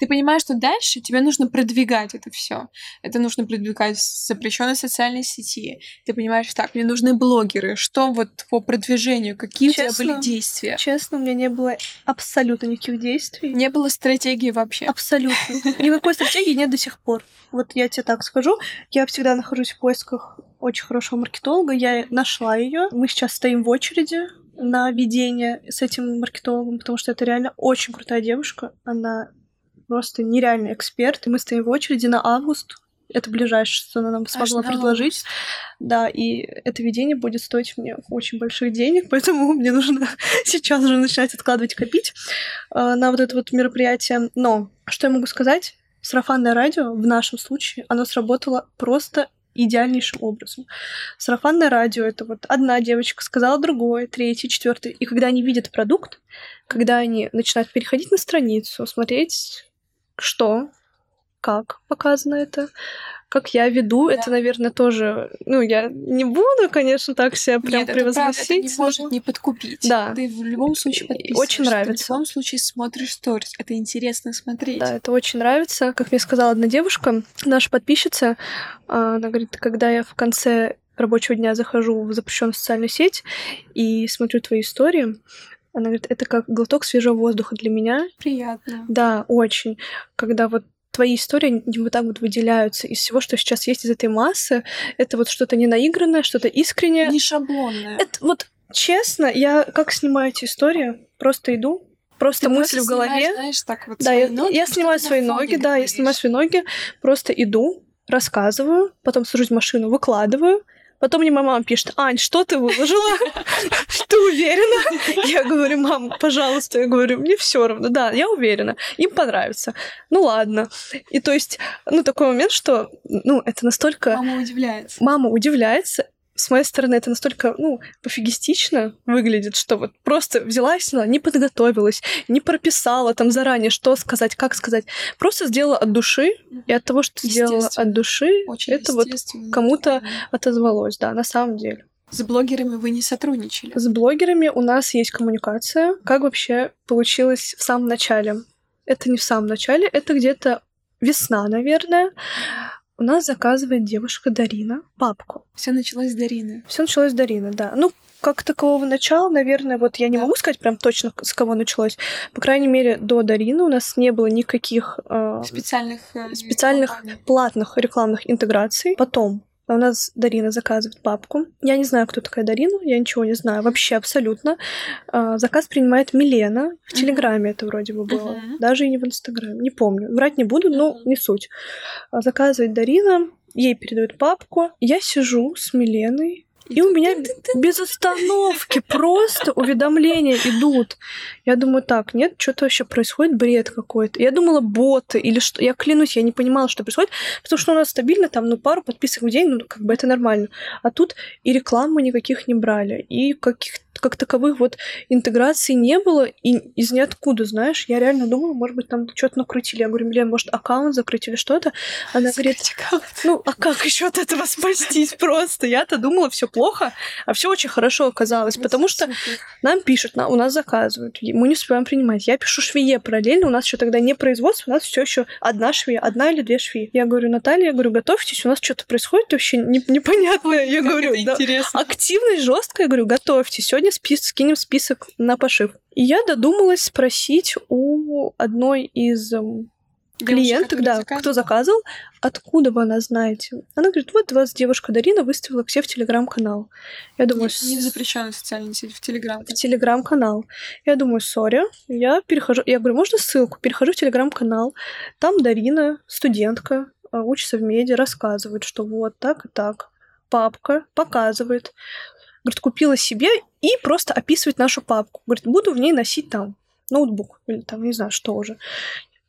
Ты понимаешь, что дальше тебе нужно продвигать это все. Это нужно продвигать в запрещенной социальной сети. Ты понимаешь, так, мне нужны блогеры. Что вот по продвижению? Какие у тебя были действия? Честно, у меня не было абсолютно никаких действий. Не было стратегии вообще? Абсолютно. Никакой стратегии нет до сих пор. Вот я тебе так скажу. Я всегда нахожусь в поисках очень хорошего маркетолога. Я нашла ее. Мы сейчас стоим в очереди на ведение с этим маркетологом, потому что это реально очень крутая девушка. Она просто нереальный эксперт. Мы стоим в очереди на август. Это ближайшее, что она нам смогла Аж предложить. Да, и это видение будет стоить мне очень больших денег, поэтому мне нужно сейчас же начинать откладывать, копить э, на вот это вот мероприятие. Но что я могу сказать? сарафанное радио в нашем случае, оно сработало просто идеальнейшим образом. Сарафанное радио — это вот одна девочка сказала другой, третий, четвертый. И когда они видят продукт, когда они начинают переходить на страницу, смотреть, что, как показано это, как я веду, да. это, наверное, тоже... Ну, я не буду, конечно, так себя прям Нет, превозносить. Это, правда, это не может не подкупить. Да. Ты в любом случае подписываешься. Очень нравится. Ты в любом случае смотришь сторис. Это интересно смотреть. Да, это очень нравится. Как мне сказала одна девушка, наша подписчица, а, она говорит, когда я в конце рабочего дня захожу в запрещенную социальную сеть и смотрю твои истории, она говорит, это как глоток свежего воздуха для меня. Приятно. Да, очень. Когда вот твои истории не вот так вот выделяются из всего, что сейчас есть из этой массы. Это вот что-то не наигранное, что-то искреннее. Не шаблонное. Это вот честно, я как снимаю эти истории, просто иду, просто Ты мысль просто в голове. снимаешь, знаешь, так вот да, я, ноги, я снимаю свои ноги, да, я говоришь. снимаю свои ноги, просто иду, рассказываю, потом сажусь в машину, выкладываю, Потом мне моя мама пишет, Ань, что ты выложила? Ты уверена? Я говорю, мам, пожалуйста. Я говорю, мне все равно. Да, я уверена. Им понравится. Ну ладно. И то есть, ну, такой момент, что, ну, это настолько... Мама удивляется. Мама удивляется, с моей стороны это настолько, ну, пофигистично выглядит, что вот просто взяла и сняла, не подготовилась, не прописала там заранее, что сказать, как сказать. Просто сделала от души, и от того, что сделала от души, Очень это вот кому-то отозвалось, да, на самом деле. С блогерами вы не сотрудничали. С блогерами у нас есть коммуникация. Как вообще получилось в самом начале? Это не в самом начале, это где-то весна, наверное. У нас заказывает девушка Дарина папку. Все началось с Дарины. Все началось с Дарины, да. Ну, как такового начала, наверное, вот я не Да. могу сказать прям точно, с кого началось. По крайней мере, до Дарины у нас не было никаких э, Специальных... э, специальных платных рекламных интеграций. Потом у нас Дарина заказывает папку. Я не знаю, кто такая Дарина, я ничего не знаю, вообще абсолютно. А, Заказ принимает Милена. В. Телеграме это вроде бы было. Даже и не в Инстаграме. Не помню. Врать не буду, но не суть. А, Заказывает Дарина, ей передают папку. Я сижу с Миленой, и у меня без остановки просто уведомления идут. Я думаю, так, нет, что-то вообще происходит, бред какой-то. Я думала, боты или что. Я клянусь, я не понимала, что происходит, потому что у нас стабильно там, ну, пару подписок в день, ну, как бы это нормально. А тут и рекламы никаких не брали, и каких как таковых вот интеграций не было, и из ниоткуда, знаешь, я реально думала, может быть, там что-то накрутили. Я говорю, Милен, может, аккаунт закрыть или что-то? Она говорит, ну, а как еще от этого спастись просто? Я-то думала, все плохо, а все очень хорошо оказалось, потому что нам пишут, на, у нас заказывают, мы не успеваем принимать. Я пишу швее параллельно, у нас еще тогда не производство, у нас все еще одна швея, одна или две швеи. Я говорю, Наталья, я говорю, готовьтесь, у нас что-то происходит вообще не- непонятное. Я говорю, да, активность жесткая, я говорю, готовьтесь, сегодня спис- скинем список на пошив. И я додумалась спросить у одной из эм, клиенток, да, кто заказывал, откуда вы она знаете. Она говорит, вот вас девушка Дарина выставила к себе в телеграм-канал. Я думаю, Не в «С- запрещенной социальной сети, в Телеграм. в телеграм-канал. Я думаю, сори, я перехожу, я говорю, можно ссылку? Перехожу в телеграм-канал, там Дарина, студентка, а, учится в меди, рассказывает, что вот так и так. Папка показывает. Говорит, купила себе и просто описывает нашу папку. Говорит, буду в ней носить там ноутбук или там, не знаю, что уже.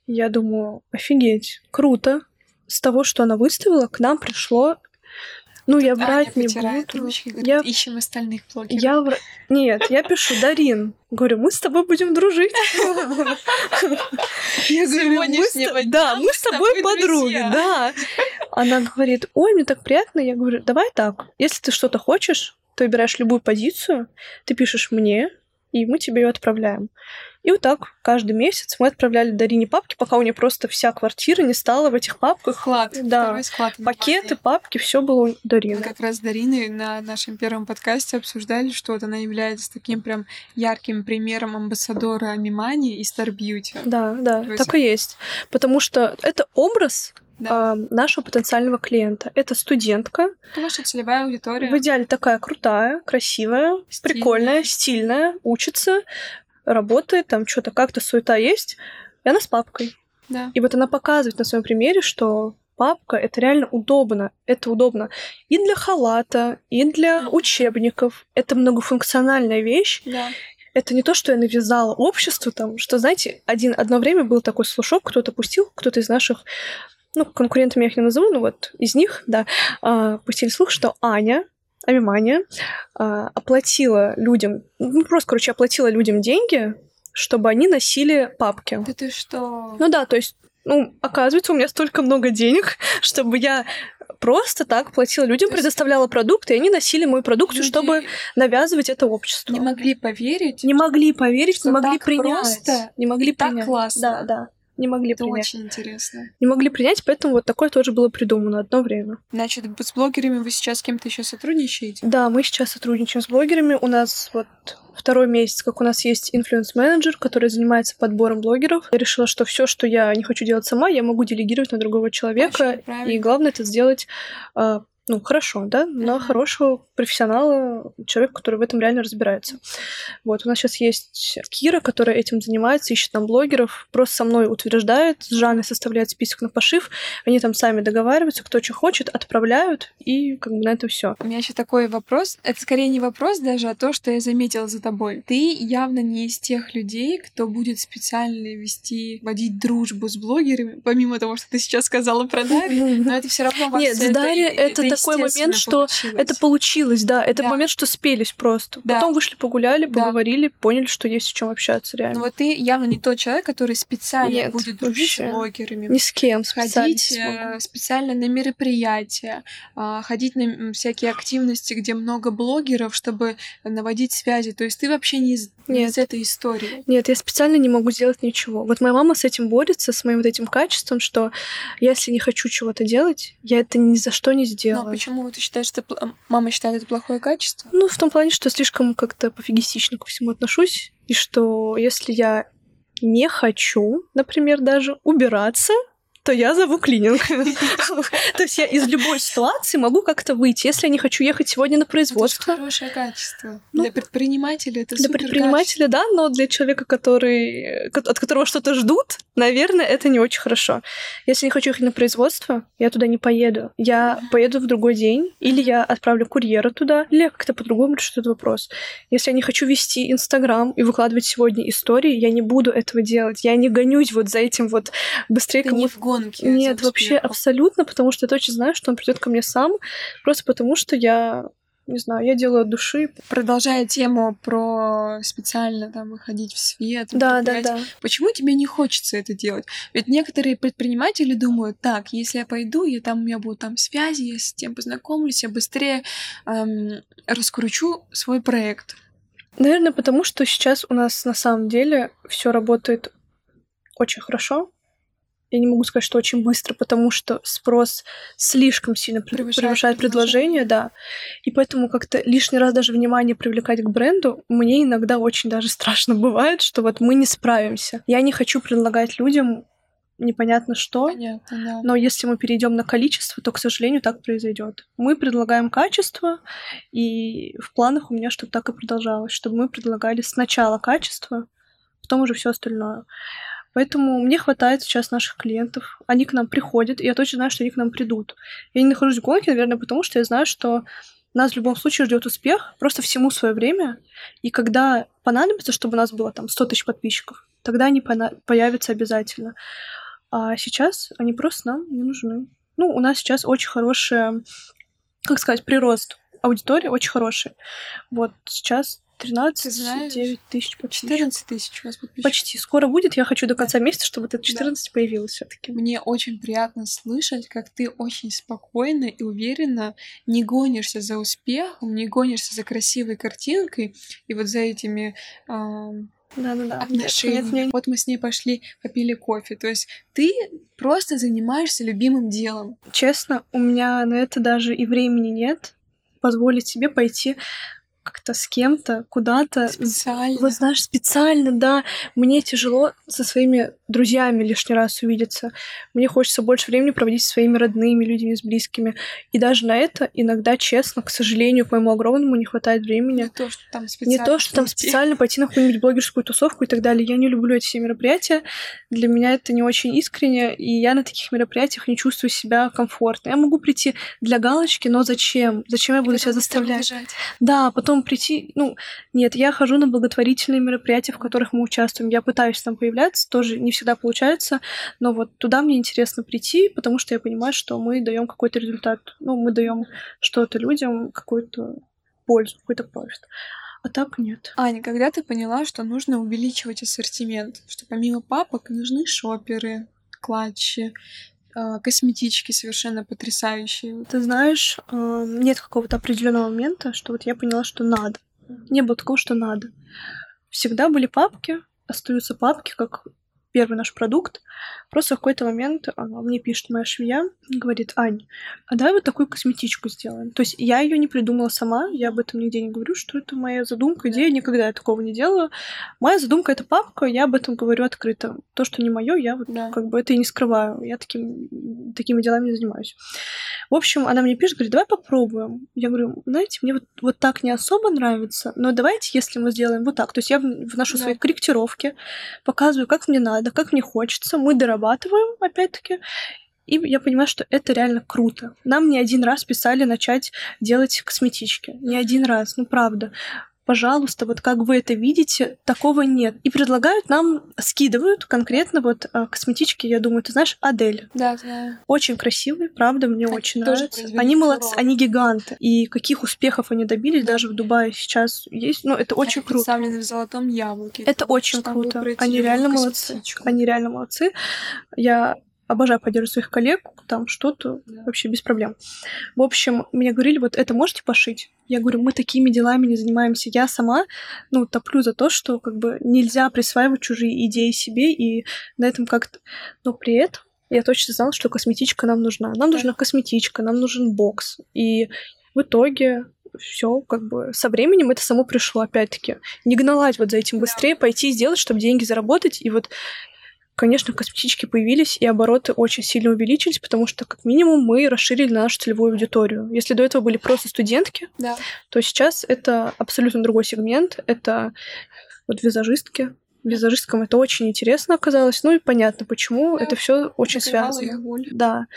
Я думаю, офигеть, круто. С того, что она выставила, к нам пришло... Ну, я Аня врать не буду. ручки, говорит, Я ищем остальных блогеров. я вр- Нет, я пишу, Дарин, говорю, мы с тобой будем дружить. Я говорю, мы да, мы с тобой подруги, да. Она говорит, ой, мне так приятно. Я говорю, давай так, если ты что-то хочешь, ты выбираешь любую позицию, ты пишешь мне, и мы тебе ее отправляем. И вот так каждый месяц мы отправляли Дарине папки, пока у нее просто вся квартира не стала в этих папках. Склад. Да. Склад. Пакеты, папки, все было у Мы Дарины. как раз с Дариной на нашем первом подкасте обсуждали, что вот она является таким прям ярким примером амбассадора Мимани и Star Beauty. Да, да, То есть- так и есть. Потому что это образ Да. а, нашего потенциального клиента. Это студентка, Это ваша целевая аудитория. в идеале такая крутая, красивая, Стильная. прикольная, стильная, учится, работает, там что-то как-то суета есть, и она с папкой. Да. И вот она показывает на своем примере, что папка это реально удобно. Это удобно и для халата, и для учебников. Это многофункциональная вещь. Да. это не то, что я навязала обществу там, что, знаете, один, одно время был такой слушок, кто-то пустил, кто-то из наших ну, конкурентами я их не назову, но вот из них, да, а, пустили слух, что Аня, Авимания, а, оплатила людям, ну, просто, короче, оплатила людям деньги, чтобы они носили папки. Да ты что? Ну да, то есть, ну, оказывается, у меня столько много денег, чтобы я просто так платила людям, есть... предоставляла продукты, и они носили мою продукцию, Люди чтобы навязывать это обществу. Не могли поверить. Не могли поверить, не могли принять. Просто, не могли так принять. классно. Да, да не могли Это принять. очень интересно. Не могли принять, поэтому вот такое тоже было придумано одно время. Значит, с блогерами вы сейчас с кем-то еще сотрудничаете? Да, мы сейчас сотрудничаем с блогерами. У нас вот второй месяц, как у нас есть инфлюенс-менеджер, который занимается подбором блогеров. Я решила, что все, что я не хочу делать сама, я могу делегировать на другого человека. И главное это сделать а, ну, хорошо, да, на хорошего профессионала, человека, который в этом реально разбирается. Вот, у нас сейчас есть Кира, которая этим занимается, ищет нам блогеров, просто со мной утверждает, с Жанной составляет список на пошив, они там сами договариваются, кто что хочет, отправляют, и как бы на это все. У меня еще такой вопрос, это скорее не вопрос даже, а то, что я заметила за тобой. Ты явно не из тех людей, кто будет специально вести, водить дружбу с блогерами, помимо того, что ты сейчас сказала про Дарью, но это все равно Нет, с Дарьей это такой момент, что это получилось, да. Это да. момент, что спелись просто. Да. Потом вышли, погуляли, поговорили, да. поняли, что есть о чем общаться реально. Ну вот ты явно не тот человек, который специально Нет, будет дружить с блогерами. Ни с кем Ходить э, специально на мероприятия, а, ходить на всякие активности, где много блогеров, чтобы наводить связи. То есть ты вообще не из, не из этой истории. Нет, я специально не могу сделать ничего. Вот моя мама с этим борется, с моим вот этим качеством, что если не хочу чего-то делать, я это ни за что не сделаю. Но почему ты считаешь, что мама считает это плохое качество? Ну, в том плане, что слишком как-то пофигистично ко всему отношусь, и что если я не хочу, например, даже убираться, то я зову клининг. То есть я из любой ситуации могу как-то выйти. Если я не хочу ехать сегодня на производство. Это хорошее качество. Ну, для предпринимателя это Для предпринимателя, да, но для человека, который, от которого что-то ждут, наверное, это не очень хорошо. Если не хочу ехать на производство, я туда не поеду. Я поеду в другой день, или я отправлю курьера туда, или я как-то по-другому решу этот вопрос. Если я не хочу вести Инстаграм и выкладывать сегодня истории, я не буду этого делать. Я не гонюсь вот за этим вот быстрее кому гонки. Нет, вообще абсолютно, потому что я точно знаю, что он придет ко мне сам, просто потому что я не знаю, я делаю от души. Продолжая тему про специально там выходить в свет. Да, да, да. Почему тебе не хочется это делать? Ведь некоторые предприниматели думают, так, если я пойду, я там у меня будут там связи, я с тем познакомлюсь, я быстрее эм, раскручу свой проект. Наверное, потому что сейчас у нас на самом деле все работает очень хорошо я не могу сказать, что очень быстро, потому что спрос слишком сильно превышает, превышает предложение, да. И поэтому как-то лишний раз даже внимание привлекать к бренду мне иногда очень даже страшно бывает, что вот мы не справимся. Я не хочу предлагать людям непонятно что. Понятно, да. Но если мы перейдем на количество, то, к сожалению, так произойдет. Мы предлагаем качество, и в планах у меня, чтобы так и продолжалось, чтобы мы предлагали сначала качество, потом уже все остальное. Поэтому мне хватает сейчас наших клиентов. Они к нам приходят, и я точно знаю, что они к нам придут. Я не нахожусь в гонке, наверное, потому что я знаю, что нас в любом случае ждет успех, просто всему свое время. И когда понадобится, чтобы у нас было там 100 тысяч подписчиков, тогда они появятся обязательно. А сейчас они просто нам не нужны. Ну, у нас сейчас очень хорошая, как сказать, прирост аудитории очень хороший. Вот сейчас 13, знаешь, 9 тысяч подписчиков. 14 тысяч у вас подписчиков. Почти. Скоро будет. Я хочу до конца да. месяца, чтобы это 14 да. появилось все таки Мне очень приятно слышать, как ты очень спокойно и уверенно не гонишься за успехом, не гонишься за красивой картинкой и вот за этими... Э, да-да-да. Отношения. Нет, нет. Вот мы с ней пошли, попили кофе. То есть ты просто занимаешься любимым делом. Честно, у меня на это даже и времени нет позволить себе пойти как-то с кем-то куда-то. Специально. Вот знаешь, специально, да. Мне тяжело со своими друзьями лишний раз увидеться. Мне хочется больше времени проводить со своими родными, людьми, с близкими. И даже на это иногда, честно, к сожалению, к моему огромному не хватает времени. Не то, что там специально, не то, что там специально пойти на какую-нибудь блогерскую тусовку и так далее. Я не люблю эти все мероприятия. Для меня это не очень искренне, и я на таких мероприятиях не чувствую себя комфортно. Я могу прийти для галочки, но зачем? Зачем я буду себя заставлять? Да, потом потом прийти, ну, нет, я хожу на благотворительные мероприятия, в которых мы участвуем, я пытаюсь там появляться, тоже не всегда получается, но вот туда мне интересно прийти, потому что я понимаю, что мы даем какой-то результат, ну, мы даем что-то людям, какую-то пользу, какой-то профит. А так нет. Аня, когда ты поняла, что нужно увеличивать ассортимент, что помимо папок нужны шоперы, клатчи, косметички совершенно потрясающие. Ты знаешь, а, нет какого-то определенного момента, что вот я поняла, что надо. Не было такого, что надо. Всегда были папки, остаются папки, как первый наш продукт. Просто в какой-то момент а, мне пишет моя швея, говорит, Ань, а давай вот такую косметичку сделаем. То есть я ее не придумала сама, я об этом нигде не говорю, что это моя задумка, идея, никогда я такого не делаю. Моя задумка — это папка, я об этом говорю открыто. То, что не мое, я вот да. как бы это и не скрываю. Я таким, такими делами не занимаюсь. В общем, она мне пишет, говорит, давай попробуем. Я говорю, знаете, мне вот, вот так не особо нравится, но давайте, если мы сделаем вот так. То есть я вношу да. свои корректировки, показываю, как мне надо, как мне хочется, мы дорабатываем, опять-таки, и я понимаю, что это реально круто. Нам не один раз писали начать делать косметички. Не один раз, ну правда пожалуйста, вот как вы это видите, такого нет. И предлагают нам, скидывают конкретно вот а, косметички, я думаю, ты знаешь, Адель. Да, знаю. Очень красивые, правда, мне Кстати, очень нравится. Они молодцы, они гиганты. И каких успехов они добились, даже в Дубае сейчас есть, ну, это очень круто. Представлены в золотом яблоке. Это очень круто. Они реально молодцы. Они реально молодцы. Я обожаю поддерживать своих коллег, там что-то вообще без проблем. В общем, мне говорили, вот это можете пошить? Я говорю, мы такими делами не занимаемся. Я сама, ну, топлю за то, что как бы нельзя присваивать чужие идеи себе, и на этом как-то... Но при этом я точно знала, что косметичка нам нужна. Нам да. нужна косметичка, нам нужен бокс. И в итоге все, как бы со временем это само пришло, опять-таки. Не гналать вот за этим быстрее, да. пойти и сделать, чтобы деньги заработать. И вот Конечно, косметички появились, и обороты очень сильно увеличились, потому что, как минимум, мы расширили нашу целевую аудиторию. Если до этого были просто студентки, да. то сейчас это абсолютно другой сегмент. Это вот визажистки. Визажисткам это очень интересно оказалось. Ну и понятно, почему. Да. Это все очень связано. боль. Да,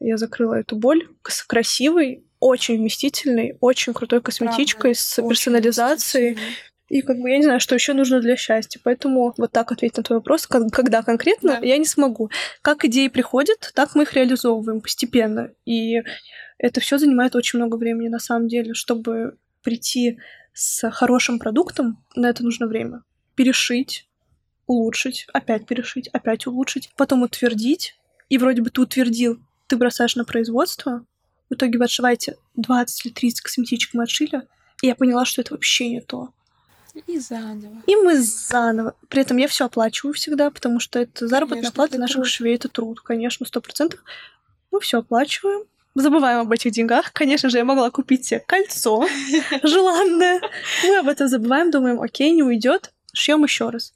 я закрыла эту боль с красивой, очень вместительной, очень крутой косметичкой Правда, с персонализацией. И как бы я не знаю, что еще нужно для счастья. Поэтому вот так ответить на твой вопрос, когда конкретно, да. я не смогу. Как идеи приходят, так мы их реализовываем постепенно. И это все занимает очень много времени на самом деле, чтобы прийти с хорошим продуктом, на это нужно время. Перешить, улучшить, опять перешить, опять улучшить, потом утвердить. И вроде бы ты утвердил, ты бросаешь на производство, в итоге вы отшиваете 20 или 30 косметичек мы отшили, и я поняла, что это вообще не то. И заново. И мы заново. При этом я все оплачиваю всегда, потому что это заработная конечно, плата наших труд. швей, это труд, конечно, сто процентов. Мы все оплачиваем. Забываем об этих деньгах. Конечно же, я могла купить себе кольцо желанное. Мы об этом забываем, думаем, окей, не уйдет, шьем еще раз.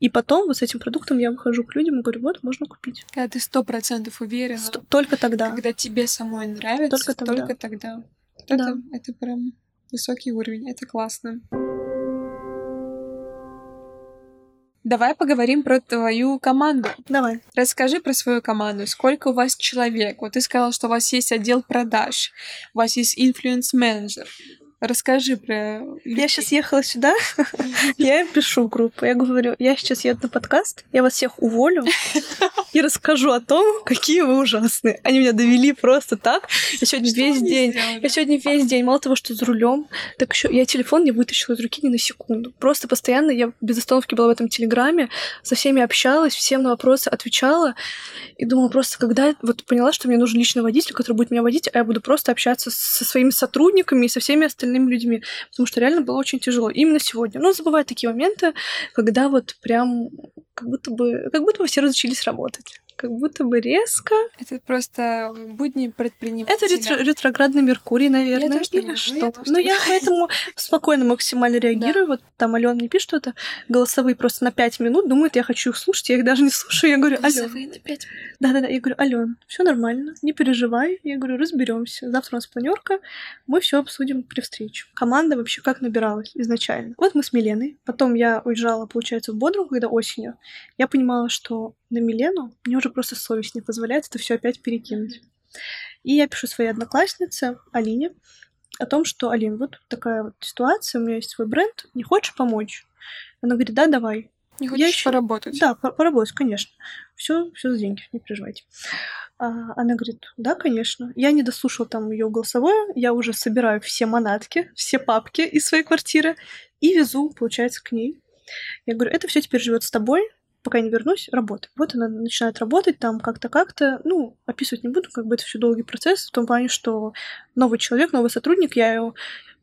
И потом вот с этим продуктом я выхожу к людям и говорю, вот, можно купить. Когда ты сто процентов уверена. Сто... Только тогда. Когда тебе самой нравится, только тогда. Только тогда. Да. Это, это прям высокий уровень, это классно. Давай поговорим про твою команду. Давай. Расскажи про свою команду. Сколько у вас человек? Вот ты сказала, что у вас есть отдел продаж, у вас есть инфлюенс-менеджер. Расскажи про... Я сейчас ехала сюда, я им пишу в группу, я говорю, я сейчас еду на подкаст, я вас всех уволю и расскажу о том, какие вы ужасные. Они меня довели просто так. Я сегодня весь день, я сегодня весь день, мало того, что за рулем, так еще я телефон не вытащила из руки ни на секунду. Просто постоянно я без остановки была в этом телеграме, со всеми общалась, всем на вопросы отвечала и думала просто, когда вот поняла, что мне нужен личный водитель, который будет меня водить, а я буду просто общаться со своими сотрудниками и со всеми остальными остальными людьми, потому что реально было очень тяжело. Именно сегодня. Но забывают такие моменты, когда вот прям как будто бы, как будто бы все разучились работать как будто бы резко. Это просто будни предпринимателя. Это ретро ретроградный Меркурий, наверное, я или что. Но я поэтому спокойно максимально реагирую. Да. Вот там Алена мне пишет что-то, голосовые просто на 5 минут, думает, я хочу их слушать, я их даже не слушаю. Я говорю, Ален. на 5 Да-да-да, я говорю, Ален, все нормально, не переживай. Я говорю, разберемся. Завтра у нас планерка, мы все обсудим при встрече. Команда вообще как набиралась изначально. Вот мы с Миленой. Потом я уезжала, получается, в Бодрум, когда осенью. Я понимала, что на Милену, мне уже просто совесть не позволяет это все опять перекинуть. И я пишу своей однокласснице Алине, о том, что, Алин, вот такая вот ситуация, у меня есть свой бренд, не хочешь помочь? Она говорит, да, давай. Не хочешь ещё- поработать? Да, по- поработать, конечно. Все, все за деньги, не переживайте. А, она говорит, да, конечно. Я не дослушала там ее голосовое, я уже собираю все манатки, все папки из своей квартиры и везу, получается, к ней. Я говорю, это все теперь живет с тобой, пока не вернусь, работай. Вот она начинает работать там как-то, как-то. Ну, описывать не буду, как бы это все долгий процесс, в том плане, что новый человек, новый сотрудник, я ее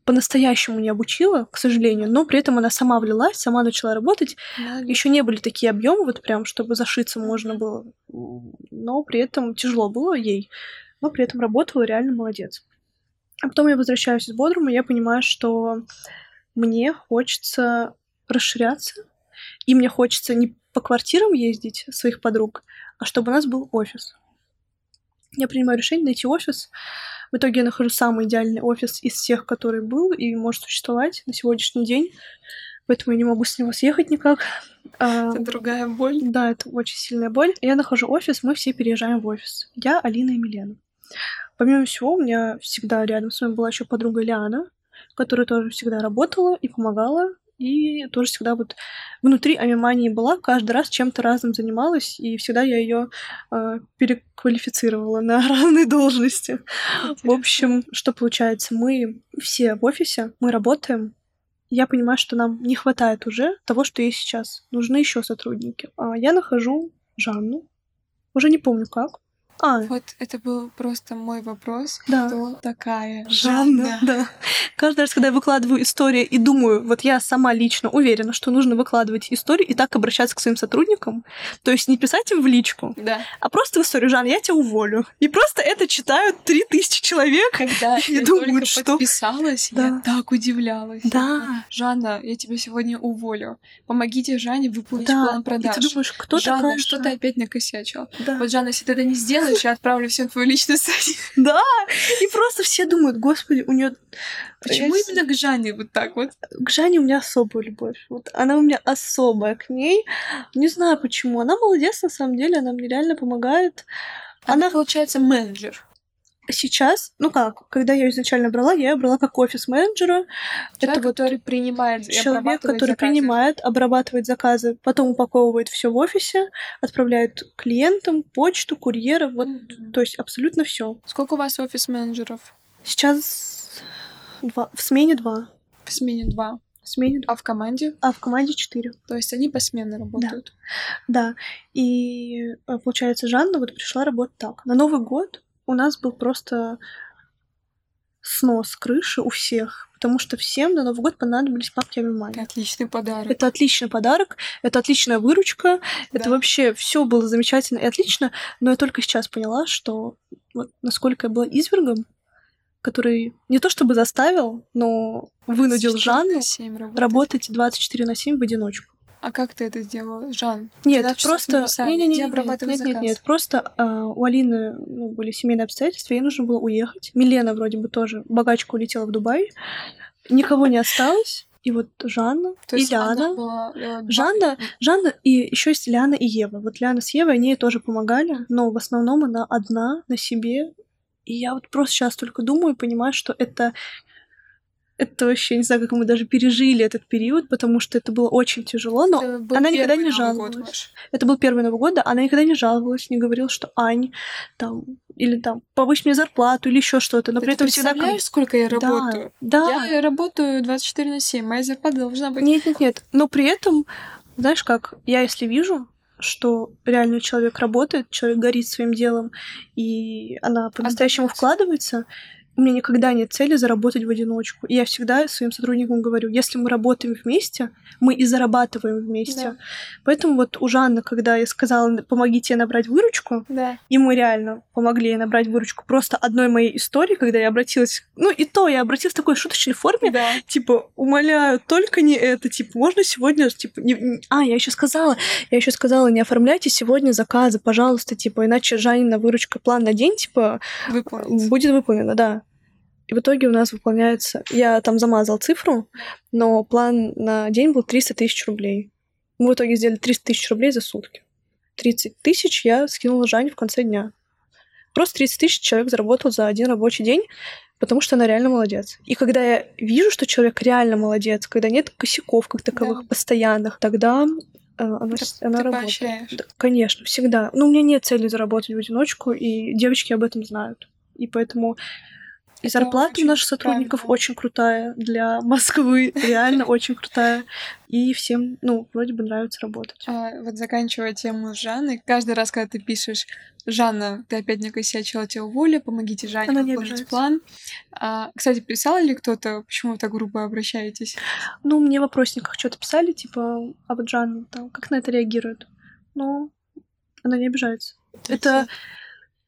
по-настоящему не обучила, к сожалению, но при этом она сама влилась, сама начала работать, Молодец. еще не были такие объемы, вот прям, чтобы зашиться можно было. Но при этом тяжело было ей. Но при этом работала реально молодец. А потом я возвращаюсь из Бодрума, и я понимаю, что мне хочется расширяться, и мне хочется не по квартирам ездить своих подруг, а чтобы у нас был офис. Я принимаю решение найти офис. В итоге я нахожу самый идеальный офис из всех, который был и может существовать на сегодняшний день. Поэтому я не могу с него съехать никак. А, Это другая боль. да, это очень сильная боль. Я нахожу офис, мы все переезжаем в офис. Я, Алина и Милена. Помимо всего, у меня всегда рядом с вами была еще подруга Лиана, которая тоже всегда работала и помогала, и тоже всегда вот внутри Амимании была, каждый раз чем-то разным занималась, и всегда я ее переквалифицировала на разные должности. В общем, что получается? Мы все в офисе, мы работаем. Я понимаю, что нам не хватает уже того, что есть сейчас. Нужны еще сотрудники. А я нахожу Жанну. Уже не помню как. А, Вот это был просто мой вопрос. да. Кто такая Жанна, да. Каждый раз, когда я выкладываю историю и думаю, вот я сама лично уверена, что нужно выкладывать историю и так обращаться к своим сотрудникам, то есть не писать им в личку, Да. а просто в историю, Жанна, я тебя уволю. И просто это читают 3000 человек. Когда И я думают, что- подписалась, Да. я так удивлялась. Да. Жанна, я тебя сегодня уволю. Помогите Жанне выполнить Да, план и продаж. ты думаешь, кто Жанна, такая что ты Жанна? опять накосячила? Да. Вот, Жанна, если ты это не сделаешь, я отправлю все на твою личную страницу. Да, и просто все думают, господи, у нее Почему Я- именно к Жанне вот так вот? к Жанне у меня особая любовь. Вот она у меня особая к ней. Не знаю почему. Она молодец, на самом деле, она мне реально помогает. Она, получается, менеджер. Сейчас, ну как, когда я изначально брала, я ее брала как офис-менеджера. Человек, это который принимает человек, который заказы. принимает, обрабатывает заказы, потом упаковывает все в офисе, отправляет клиентам, почту, курьера, вот, Мгм. то есть абсолютно все. Сколько у вас офис-менеджеров? Сейчас два, в смене два, В смене два. в смене два, А в команде? а в команде четыре. То есть они посменно работают. Да, и э, получается, Жанна вот пришла работать так. На Новый год у нас был просто снос крыши у всех, потому что всем на Новый год понадобились папки Амимани. Отличный подарок. Это отличный подарок, это отличная выручка, это Да. вообще все было замечательно и отлично, но я только сейчас поняла, что вот насколько я была извергом, который не то чтобы заставил, но вынудил 24 Жанну на 7 работать. работать 24 на 7 в одиночку. А как ты это сделала, Жан? Нет, 12 часов просто... Не, не, не, нет, нет, нет, заказ? нет, просто а, у Алины ну, были семейные обстоятельства, ей нужно было уехать. Милена вроде бы тоже, богачка улетела в Дубай, никого не осталось, и вот Жанна То и Ляна, была, э, Жанна, Жанна и еще есть Ляна и Ева. Вот Ляна с Евой, они ей тоже помогали, но в основном она одна на себе. И я вот просто сейчас только думаю и понимаю, что это это вообще не знаю, как мы даже пережили этот период, потому что это было очень тяжело, но она никогда не год жаловалась. ваш. это был первый Новый год, да, она никогда не жаловалась, не говорила, что Ань, там, или там, повысь мне зарплату, или еще что-то, но Ты при этом всегда... представляешь, сколько я Да, работаю? Да, Я работаю 24 на 7, моя зарплата должна быть... Нет, нет, нет. Но при этом, знаешь как, я если вижу, что реально человек работает, человек горит своим делом, и она по-настоящему вкладывается, у меня никогда нет цели заработать в одиночку. И я всегда своим сотрудникам говорю, если мы работаем вместе, мы и зарабатываем вместе. Да. Поэтому вот у Жанны, когда я сказала, помогите ей набрать выручку, Да. и мы реально помогли ей набрать выручку просто одной моей истории, когда я обратилась... Ну и то, я обратилась в такой шуточной форме, Да. типа, умоляю, только не это, типа, можно сегодня, типа, не- не- а, я еще сказала, я еще сказала, не оформляйте сегодня заказы, пожалуйста, типа, иначе Жанина выручка план на день, типа, Выполнить. будет выполнено, да. И в итоге у нас выполняется, я там замазал цифру, но план на день был 300 тысяч рублей. Мы в итоге сделали 300 тысяч рублей за сутки. 30 тысяч я скинула Жане в конце дня. Просто 30 тысяч человек заработал за один рабочий день. потому что она реально молодец. И когда я вижу, что человек реально молодец, когда нет косяков как таковых Да. постоянных, тогда э, она, Ты- она ты работает. поощряешь. Да, конечно, всегда. Ну, у меня нет цели заработать в одиночку, и девочки об этом знают. И поэтому и зарплата у наших сотрудников правильно. очень крутая для Москвы, реально очень крутая. И всем, ну, вроде бы нравится работать. А, вот заканчивая тему с Жанной, каждый раз, когда ты пишешь «Жанна, ты опять накосячила, тебя уволю, помогите Жанне Она не выполнить план». А, кстати, писала ли кто-то, почему вы так грубо обращаетесь? Ну, мне в вопросниках что-то писали, типа, а вот Жанна там, как на это реагирует? Ну, она не обижается. Это,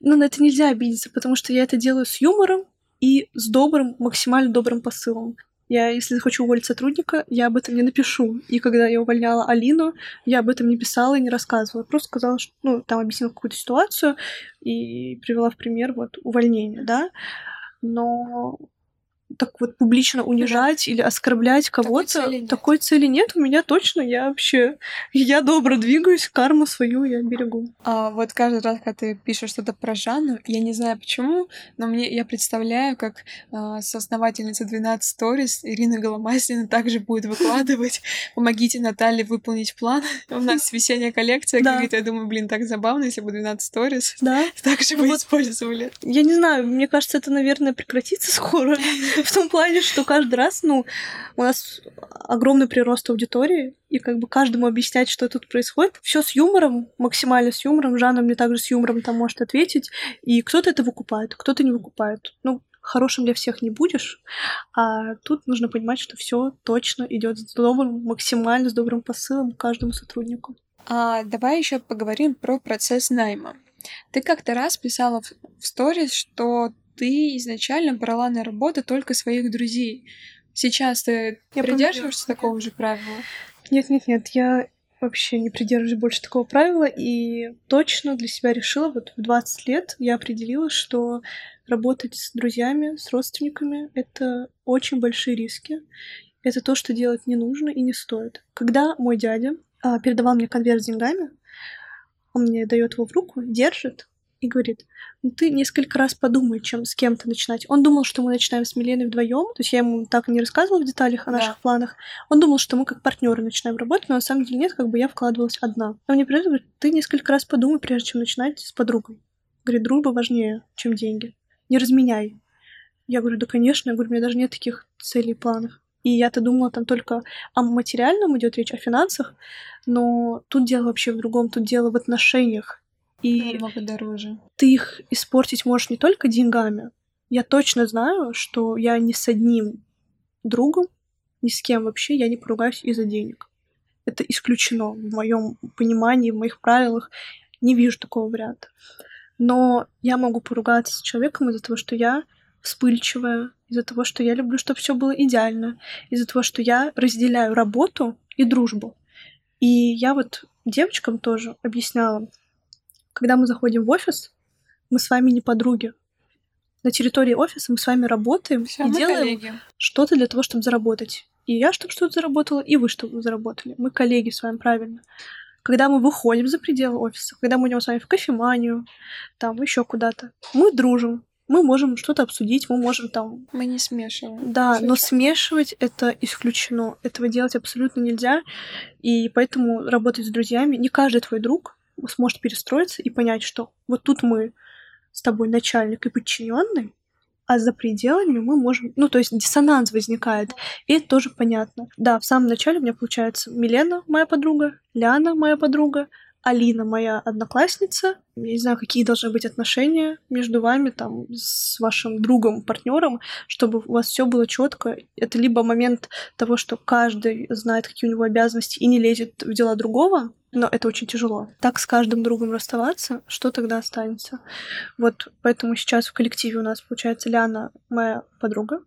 ну, на это нельзя обидеться, потому что я это делаю с юмором и с добрым, максимально добрым посылом. Я, если захочу уволить сотрудника, я об этом не напишу. И когда я увольняла Алину, я об этом не писала и не рассказывала. Просто сказала, что, ну, там объяснила какую-то ситуацию и привела в пример вот увольнение, да. Но так вот публично унижать или оскорблять кого-то, цели нет. такой цели нет у меня точно. Я вообще, я добро двигаюсь, карму свою я берегу. А вот каждый раз, когда ты пишешь что-то про Жанну, я не знаю почему, но мне я представляю, как а, соосновательница 12 Stories Ирина Голомасина также будет выкладывать «Помогите Наталье выполнить план». У нас весенняя коллекция, Да. говорит, я думаю, блин, так забавно, если бы 12 Stories Да. также Ну бы использовали. Я не знаю, мне кажется, это, наверное, прекратится скоро. В том плане, что каждый раз, ну, у нас огромный прирост аудитории, и как бы каждому объяснять, что тут происходит. Все с юмором, максимально с юмором. Жанна мне также с юмором там может ответить. И кто-то это выкупает, кто-то не выкупает. Ну, хорошим для всех не будешь. А тут нужно понимать, что все точно идет с добрым, максимально с добрым посылом каждому сотруднику. А давай еще поговорим про процесс найма. Ты как-то раз писала в сторис, что ты изначально брала на работу только своих друзей. Сейчас ты Я придерживаешься такого же правила? Нет-нет-нет, я вообще не придерживаюсь больше такого правила и точно для себя решила, вот в 20 лет я определила, что работать с друзьями, с родственниками — это очень большие риски. Это то, что делать не нужно и не стоит. Когда мой дядя а, передавал мне конверт с деньгами, он мне дает его в руку, держит и говорит, ну ты несколько раз подумай, чем с кем-то начинать. Он думал, что мы начинаем с Миленой вдвоем, то есть я ему так и не рассказывала в деталях о Да. наших планах. Он думал, что мы как партнеры начинаем работать, но на самом деле нет, как бы я вкладывалась одна. Он мне придет говорит, ты несколько раз подумай, прежде чем начинать с подругой. Говорит, дружба важнее, чем деньги. Не разменяй. Я говорю, да, конечно. Я говорю, у меня даже нет таких целей и планов. И я-то думала там только о материальном идет речь, о финансах, но тут дело вообще в другом, тут дело в отношениях. И Намного дороже. ты их испортить можешь не только деньгами. Я точно знаю, что я ни с одним другом, ни с кем вообще я не поругаюсь из-за денег. Это исключено в моем понимании, в моих правилах. Не вижу такого варианта. Но я могу поругаться с человеком из-за того, что я вспыльчивая, из-за того, что я люблю, чтобы все было идеально, из-за того, что я разделяю работу и дружбу. И я вот девочкам тоже объясняла, когда мы заходим в офис, мы с вами не подруги. На территории офиса мы с вами работаем Все, и делаем коллеги. что-то для того, чтобы заработать. И я, чтобы что-то заработала, и вы, чтобы заработали. Мы коллеги с вами, правильно. Когда мы выходим за пределы офиса, когда мы идем с вами в кофеманию, там еще куда-то, мы дружим, мы можем что-то обсудить, мы можем там Мы не смешиваем. да, но Всё. смешивать это исключено. Этого делать абсолютно нельзя. И поэтому работать с друзьями, не каждый твой друг сможет перестроиться и понять, что вот тут мы с тобой начальник и подчиненный, а за пределами мы можем... Ну, то есть диссонанс возникает. И это тоже понятно. Да, в самом начале у меня получается Милена, моя подруга, Ляна, моя подруга, Алина, моя одноклассница. Я не знаю, какие должны быть отношения между вами, там, с вашим другом, партнером, чтобы у вас все было четко. Это либо момент того, что каждый знает, какие у него обязанности и не лезет в дела другого, но это очень тяжело. Так с каждым другом расставаться, что тогда останется? Вот поэтому сейчас в коллективе у нас получается Ляна, моя подруга,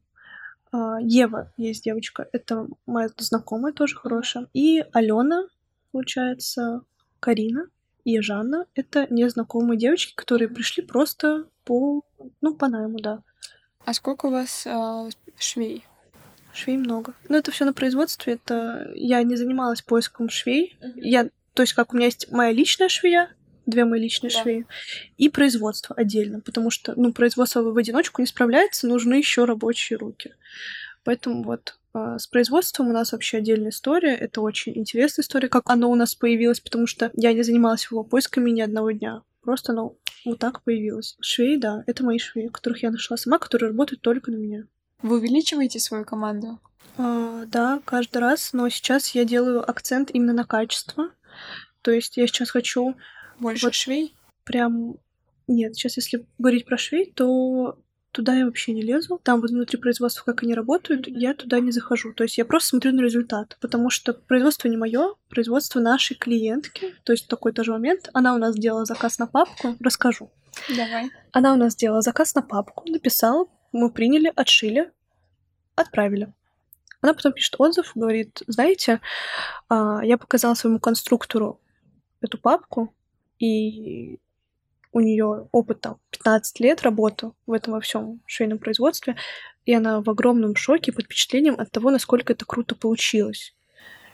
а, Ева есть девочка, это моя знакомая тоже хорошая, и Алена, получается, Карина и Жанна — это незнакомые девочки, которые пришли просто по, ну, по найму, да. А сколько у вас а, швей? Швей много. Но это все на производстве. Это я не занималась поиском швей. Я, то есть, как у меня есть моя личная швея, две мои личные Да. швеи, и производство отдельно, потому что, ну, производство в одиночку не справляется, нужны еще рабочие руки. Поэтому вот с производством у нас вообще отдельная история. Это очень интересная история, как оно у нас появилось, потому что я не занималась его поисками ни одного дня. Просто оно вот так появилось. Швеи, да, это мои швеи, которых я нашла сама, которые работают только на меня. Вы увеличиваете свою команду? А, да, каждый раз, но сейчас я делаю акцент именно на качество. То есть я сейчас хочу Больше Вот. швей? прям... Нет, сейчас если говорить про швей, то туда я вообще не лезу. Там вот внутри производства, как они работают, я туда не захожу. То есть я просто смотрю на результат, потому что производство не мое, производство нашей клиентки. То есть такой тоже момент. Она у нас сделала заказ на папку. Расскажу. Давай. Она у нас сделала заказ на папку, написала, мы приняли, отшили, отправили. Она потом пишет отзыв, говорит, знаете, а, я показала своему конструктору эту папку, и у нее опыт там 15 лет работы в этом во всем швейном производстве, и она в огромном шоке под впечатлением от того, насколько это круто получилось.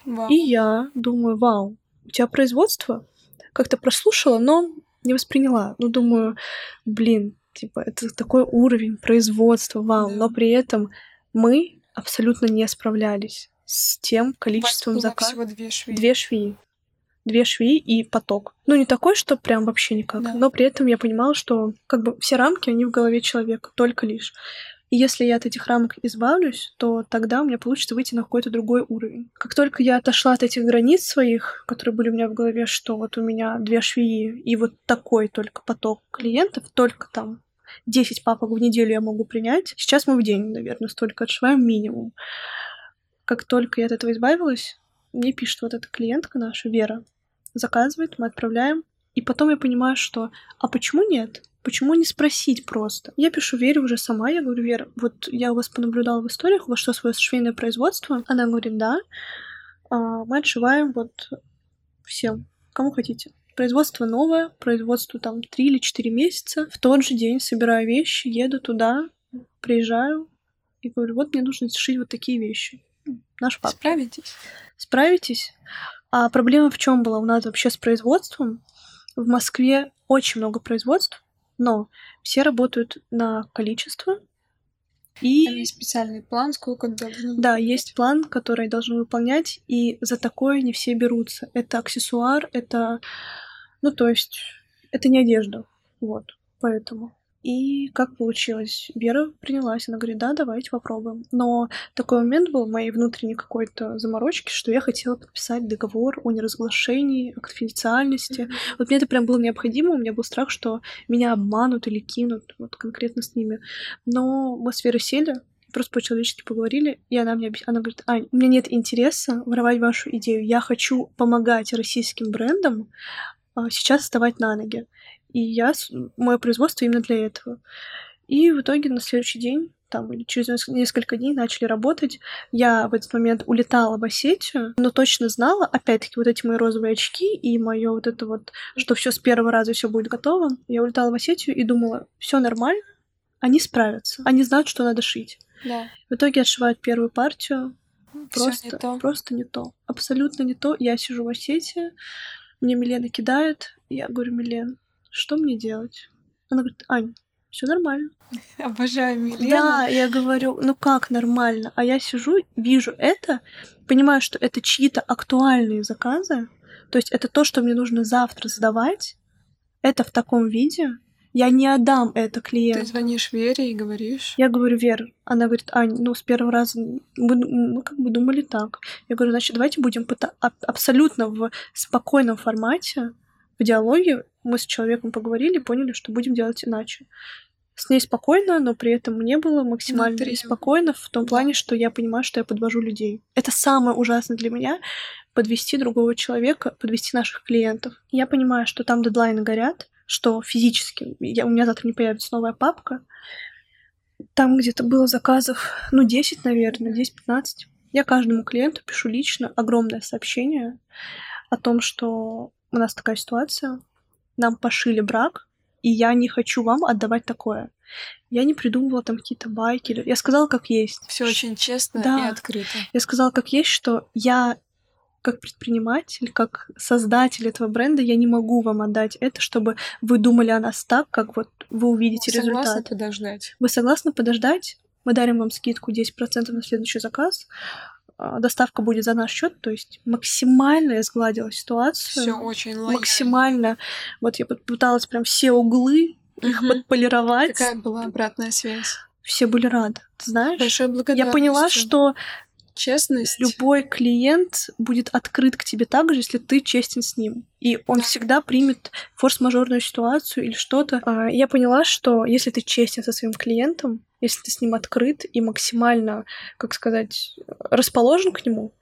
Вау. И я думаю, вау, у тебя производство как-то прослушала, но не восприняла. Ну, думаю, блин, типа, это такой уровень производства, вау. Да. Но при этом мы абсолютно не справлялись с тем количеством заказов. всего две швеи. Две швеи. Две швеи и поток. Ну, не такой, что прям вообще никак. Да. Но при этом я понимала, что как бы все рамки, они в голове человека, только лишь. И если я от этих рамок избавлюсь, то тогда у меня получится выйти на какой-то другой уровень. Как только я отошла от этих границ своих, которые были у меня в голове, что вот у меня две швеи и вот такой только поток клиентов, только там 10 папок в неделю я могу принять. Сейчас мы в день, наверное, столько отшиваем минимум. Как только я от этого избавилась, мне пишет вот эта клиентка наша, Вера, заказывает, мы отправляем, и потом я понимаю, что а почему нет? Почему не спросить просто? Я пишу Вере уже сама, я говорю, Вера, вот я у вас понаблюдала в историях, у вас что, свое швейное производство? Она говорит, да. А, мы отшиваем вот всем, кому хотите. Производство новое, производство там 3 или 4 месяца. В тот же день собираю вещи, еду туда, приезжаю и говорю, вот мне нужно сшить вот такие вещи. Наш папа. Справитесь? Справитесь? А проблема в чем была у нас вообще с производством? В Москве очень много производств, но все работают на количество. И Там есть специальный план, сколько должно быть. да, есть план, который должны выполнять, и за такое не все берутся. Это аксессуар, это, ну то есть, это не одежда, вот, поэтому. И как получилось? Вера принялась, она говорит, да, давайте попробуем. Но такой момент был в моей внутренней какой-то заморочке, что я хотела подписать договор о неразглашении, о конфиденциальности. Мгм. Вот мне это прям было необходимо, у меня был страх, что меня обманут или кинут, вот конкретно с ними. Но мы с Верой сели, просто по-человечески поговорили, и она мне объяс- она говорит, Ань, у меня нет интереса воровать вашу идею, я хочу помогать российским брендам а, сейчас вставать на ноги. И я, мое производство именно для этого. И в итоге на следующий день, там, или через неск- несколько дней начали работать. Я в этот момент улетала в Осетию, но точно знала, опять-таки, вот эти мои розовые очки и мое вот это вот, что все с первого раза все будет готово. Я улетала в Осетию и думала, все нормально, они справятся, они знают, что надо шить. Да. В итоге отшивают первую партию, просто, не то. просто не то. Абсолютно не то. Я сижу в Осетии, мне Милена кидает, я говорю, Милен, что мне делать? Она говорит, Ань, все нормально. Обожаю Милену. Да, я говорю, ну как нормально? А я сижу, вижу это, понимаю, что это чьи-то актуальные заказы, то есть это то, что мне нужно завтра сдавать, это в таком виде, я не отдам это Ты клиенту. звонишь Вере и говоришь. Я говорю, Вера, она говорит, Ань, ну с первого раза мы, мы как бы думали так. Я говорю, значит, давайте будем абсолютно в спокойном формате, в диалоге. Мы с человеком поговорили, поняли, что будем делать иначе. С ней спокойно, но при этом мне было максимально Внутри. спокойно в том Да. плане, что я понимаю, что я подвожу людей. Это самое ужасное для меня подвести другого человека, подвести наших клиентов. Я понимаю, что там дедлайны горят, что физически я, у меня завтра не появится новая папка. Там где-то было заказов, ну, 10, наверное, 10-15. Я каждому клиенту пишу лично огромное сообщение о том, что у нас такая ситуация, нам пошили брак, и я не хочу вам отдавать такое. Я не придумывала там какие-то байки. Я сказала, как есть. Все очень честно Да. и открыто. Я сказала, как есть, что я как предприниматель, как создатель этого бренда, я не могу вам отдать это, чтобы вы думали о нас так, как вот вы увидите Согласна результат. подождать. Вы согласны подождать? Мы дарим вам скидку 10% на следующий заказ. А, Доставка будет за наш счет, то есть максимально я сгладила ситуацию. Все очень лояльно. максимально. Вот я пыталась прям все углы их Мгм. подполировать. Какая была обратная связь? Все были рады. Ты знаешь? Большая Я благодарность. поняла, что честность. любой клиент будет открыт к тебе так же, если ты честен с ним. И он Да. всегда примет форс-мажорную ситуацию или что-то. А, Я поняла, что если ты честен со своим клиентом, если ты с ним открыт и максимально, как сказать, расположен к нему,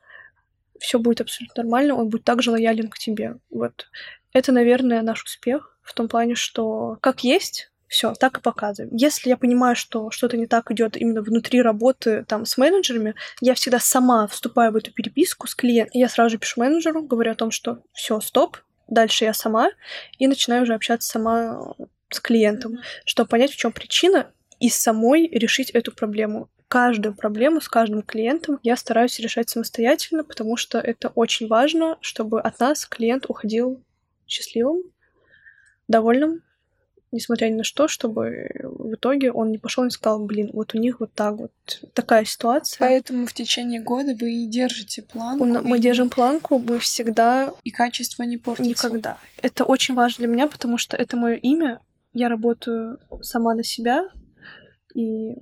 все будет абсолютно нормально, он будет также лоялен к тебе. Вот. Это, наверное, наш успех в том плане, что как есть, все, так и показываем. Если я понимаю, что что-то не так идет именно внутри работы там с менеджерами, я всегда сама вступаю в эту переписку с клиентом. Я сразу же пишу менеджеру, говорю о том, что все, стоп, дальше я сама, и начинаю уже общаться сама с клиентом, чтобы понять, в чем причина, и самой решить эту проблему. Каждую проблему с каждым клиентом я стараюсь решать самостоятельно, потому что это очень важно, чтобы от нас клиент уходил счастливым, довольным, несмотря ни на что, чтобы в итоге он не пошел и не сказал, блин, вот у них вот так вот такая ситуация. Поэтому в течение года вы и держите план. У на- Мы держим планку, мы всегда И качество не портится. никогда. Это очень важно для меня, потому что это мое имя. Я работаю сама на себя, и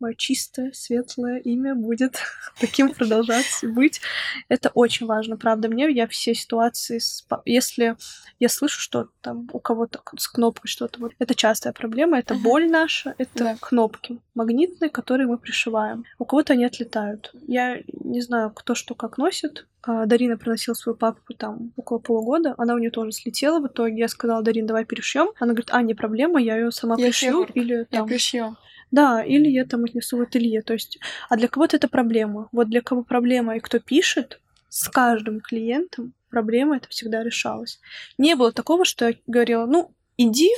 мое чистое, светлое имя будет таким продолжать быть. Это очень важно, правда. Мне я все ситуации... Если я слышу, что там у кого-то с кнопкой что-то... Вот, это частая проблема, это Мгм. боль наша, это Да. кнопки магнитные, которые мы пришиваем. У кого-то они отлетают. Я не знаю, кто что как носит. А, Дарина приносила свою папку там около полугода. Она у нее тоже слетела. В итоге я сказала, Дарин, давай перешьем. Она говорит, а, не проблема, я ее сама Я пришью. хирург, Или Я там... пришью. Да, или я там отнесу в ателье. То есть, а для кого-то это проблема. Вот для кого проблема и кто пишет, с каждым клиентом проблема это всегда решалась. Не было такого, что я говорила, ну, иди,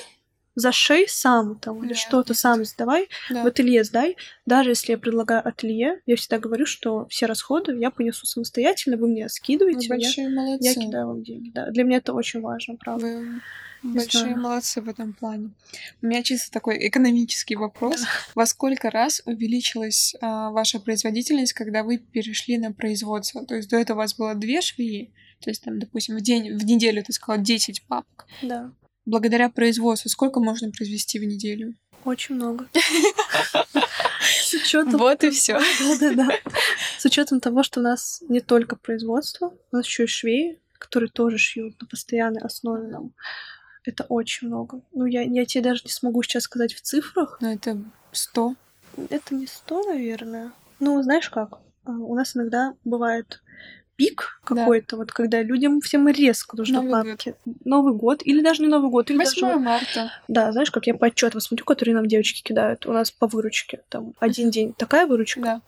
зашей сам там, или Нет, что-то сам сдавай, Да. в ателье сдай. Даже если я предлагаю ателье, я всегда говорю, что все расходы я понесу самостоятельно, вы мне Вы скидываете, я, большие молодцы. я кидаю вам деньги. Да. Для меня это очень важно, правда. Вы Не большие знаю. молодцы в этом плане. У меня чисто такой экономический вопрос. Во сколько раз увеличилась а, ваша производительность, когда вы перешли на производство? То есть до этого у вас было две швеи, то есть там, допустим, в день, в неделю, ты сказала, 10 папок. Да, Благодаря производству сколько можно произвести в неделю? очень много. С учетом Вот и все. Да-да-да. С учетом того, что у нас не только производство, у нас еще и швеи, которые тоже шьют на постоянной основе нам. Это очень много. Ну, я, я тебе даже не смогу сейчас сказать в цифрах. Ну, это 100. Это не сто, наверное. Ну, знаешь как? А, У нас иногда бывает пик Да. какой-то, вот когда людям всем резко нужны Новый год. папки. Новый год. Или даже не Новый год. Или даже 8 марта. Да, знаешь, как я по отчетам смотрю, которые нам девочки кидают. У нас по выручке. Там один день такая выручка, Да.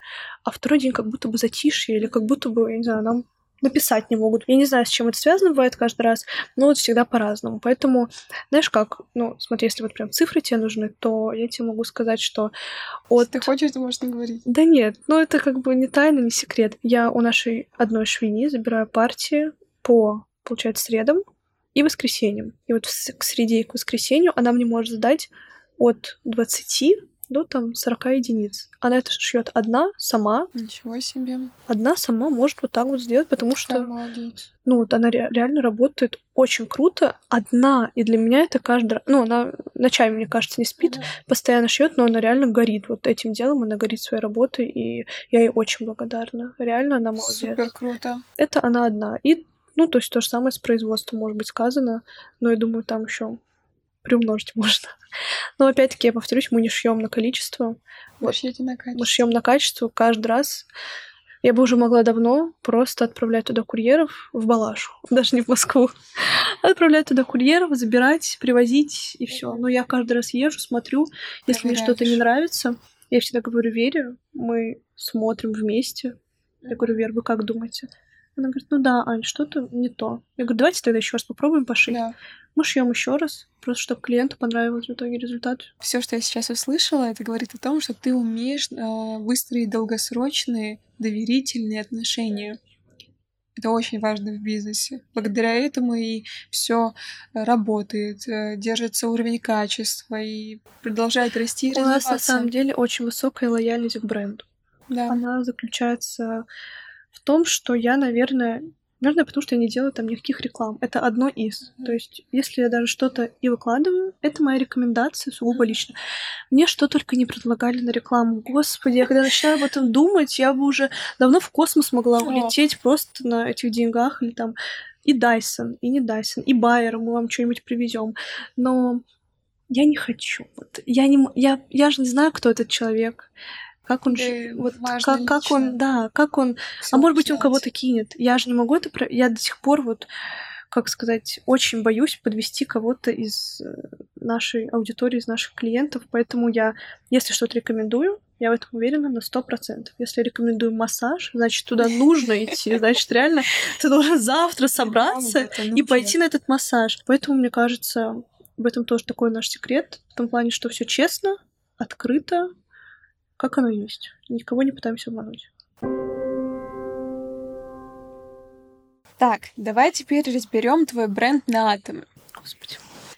а второй день как будто бы затишье, или как будто бы, я не знаю, нам написать не могут. Я не знаю, с чем это связано бывает каждый раз, но вот всегда по-разному. Поэтому, знаешь как, ну, смотри, если вот прям цифры тебе нужны, то я тебе могу сказать, что от... Если ты хочешь, то можешь не говорить. Да нет, ну это как бы не тайна, не секрет. Я у нашей одной швейни забираю партии по, получается, средам и воскресеньям. И вот в к среде и к воскресенью она мне может сдать от 20 до там 40 единиц. Она это шьет одна, сама. Ничего себе. Одна сама может вот так вот сделать, потому что, молодец. ну, вот она ре- реально работает очень круто. Одна. И для меня это каждый раз... Ну, она ночами, мне кажется, не спит, Да. постоянно шьет, но она реально горит вот этим делом, она горит своей работой, и я ей очень благодарна. Реально она молодец. Супер круто. Это она одна. И, ну, то есть то же самое с производством может быть сказано, но я думаю, там еще приумножить можно. Но опять-таки, я повторюсь, мы не шьем на количество, Вот. шьете на мы качество. шьем на качество каждый раз. Я бы уже могла давно просто отправлять туда курьеров в Балашу, даже не в Москву. Отправлять туда курьеров, забирать, привозить и все. Но я каждый раз езжу, смотрю, если мне что-то не нравится, я всегда говорю Вере, мы смотрим вместе. Я говорю, Вер, вы как думаете? Она говорит, ну да, Ань, что-то не то. Я говорю, давайте тогда еще раз попробуем пошить. Да. Мы шьем еще раз, просто чтобы клиенту понравился в итоге результат. Все, что я сейчас услышала, это говорит о том, что ты умеешь э, выстроить долгосрочные доверительные отношения. Это очень важно в бизнесе. Благодаря этому и все работает, э, держится уровень качества и продолжает расти и У нас на самом деле очень высокая лояльность к бренду. Да. Она заключается в том, что я, наверное, Наверное, потому что я не делаю там никаких реклам. Это одно из. То есть, если я даже что-то и выкладываю, это моя рекомендация сугубо лично. Мне что только не предлагали на рекламу. Господи, я когда начинаю об этом думать, я бы уже давно в космос могла улететь просто на этих деньгах или там и Дайсон, и не Дайсон, и Байер, мы вам что-нибудь привезем. Но я не хочу. Вот я не, я, я же не знаю, кто этот человек как он, вот как, как он, да, как он, а может быть он кого-то кинет. Я же не могу это, про- я до сих пор вот, как сказать, очень боюсь подвести кого-то из э, нашей аудитории, из наших клиентов, поэтому я, если что-то рекомендую, я в этом уверена на сто процентов. Если рекомендую массаж, значит, туда нужно идти, значит, реально ты должен завтра собраться и пойти на этот массаж. Поэтому, мне кажется, в этом тоже такой наш секрет, в том плане, что все честно, открыто, как оно есть. Никого не пытаемся обмануть. Так, давай теперь разберем твой бренд на атомы. Господи.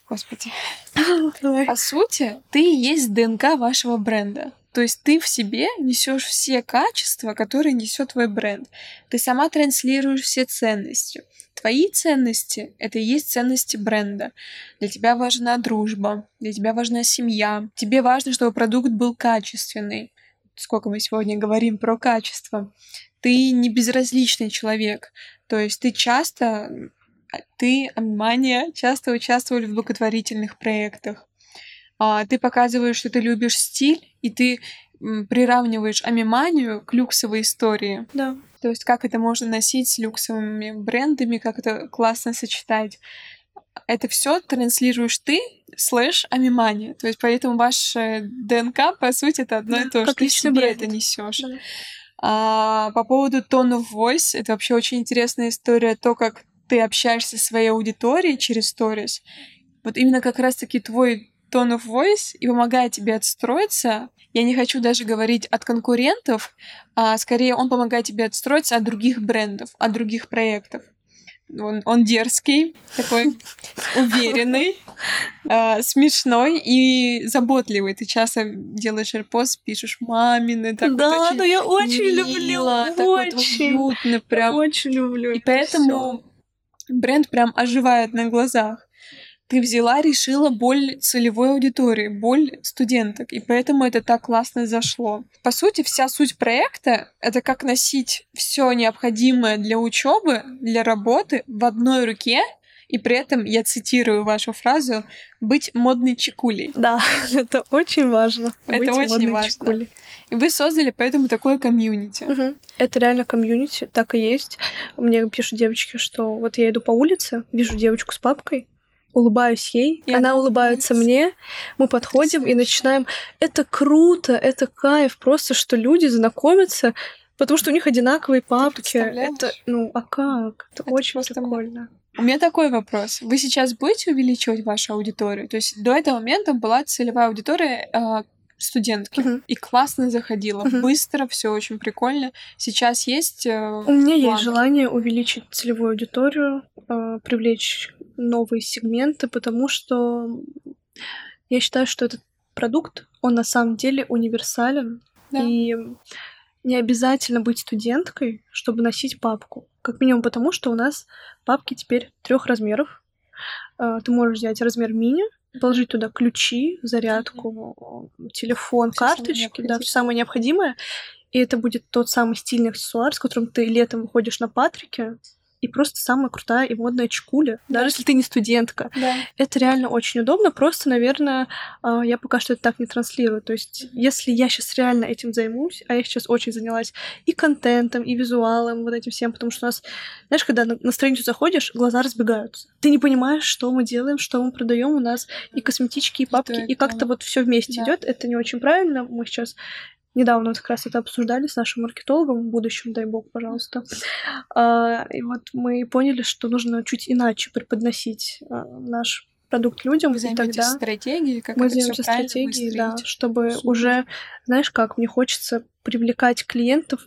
Господи. Давай. По сути, ты и есть ДНК вашего бренда. То есть ты в себе несешь все качества, которые несет твой бренд. Ты сама транслируешь все ценности. Твои ценности — это и есть ценности бренда. Для тебя важна дружба, для тебя важна семья. Тебе важно, чтобы продукт был качественный. Сколько мы сегодня говорим про качество. Ты не безразличный человек. То есть ты часто, а, ты, Амания, часто участвовали в благотворительных проектах. А, ты показываешь, что ты любишь стиль, и ты приравниваешь амиманию к люксовой истории. Да. То есть как это можно носить с люксовыми брендами, как это классно сочетать. Это все транслируешь ты, слэш амимания. То есть поэтому ваш э, ДНК, по сути, это одно Да, и то же. Ты себе бренд. это несешь. Да. А, по поводу tone of voice, это вообще очень интересная история, то, как ты общаешься со своей аудиторией через сторис. Вот именно как раз-таки твой tone of voice и помогает тебе отстроиться. Я не хочу даже говорить от конкурентов, а скорее он помогает тебе отстроиться от других брендов, от других проектов. Он, он дерзкий, такой уверенный, а, смешной и заботливый. Ты часто делаешь репост, пишешь мамины, так вот да, очень но я очень мило, люблю. так вот очень. уютно, прям. Очень люблю. И это поэтому бренд прям оживает на глазах. Ты взяла, решила боль целевой аудитории, боль студенток, и поэтому это так классно зашло. По сути, вся суть проекта — это как носить все необходимое для учебы, для работы в одной руке, и при этом, я цитирую вашу фразу, быть модной чекулей. Да, это очень важно. Это быть очень важно. чекулей. И вы создали поэтому такое комьюнити. Мгм. Это реально комьюнити, так и есть. Мне пишут девочки, что вот я иду по улице, вижу девочку с папкой, улыбаюсь ей, И она улыбается мне, мы подходим и начинаем. Это круто, это кайф, просто что люди знакомятся, потому что у них одинаковые папки. Это, ну, а как? Это, Это очень прикольно. У меня такой вопрос. Вы сейчас будете увеличивать вашу аудиторию? То есть до этого момента была целевая аудитория а, студентки. Мгм. И классно заходила. Мгм. Быстро, все очень прикольно. Сейчас есть... э, У меня есть планы? желание увеличить целевую аудиторию, э, привлечь новые сегменты, потому что я считаю, что этот продукт, он на самом деле универсален, Да. и не обязательно быть студенткой, чтобы носить папку. Как минимум потому, что у нас папки теперь трех размеров. Э, Ты можешь взять размер мини, положить туда ключи, зарядку, телефон, самое карточки, да, все самое необходимое. И это будет тот самый стильный аксессуар, с которым ты летом выходишь на Патрике, и просто самая крутая и модная чекуля, Да. даже если ты не студентка. Да. Это реально очень удобно, просто, наверное, а, я пока что это так не транслирую. То есть, если я сейчас реально этим займусь, а я сейчас очень занялась и контентом, и визуалом, вот этим всем, потому что у нас, знаешь, когда на, на страницу заходишь, глаза разбегаются. Ты не понимаешь, что мы делаем, что мы продаем. У нас и косметички, и папки, и как-то вот все вместе Да. идет. Это не очень правильно. Мы сейчас недавно вот как раз это обсуждали с нашим маркетологом в будущем, дай бог, пожалуйста. А, И вот мы поняли, что нужно чуть иначе преподносить а, наш продукт людям, Вы и тогда стратегией, как мы займемся стратегией, да, чтобы Супер. уже, знаешь как, мне хочется привлекать клиентов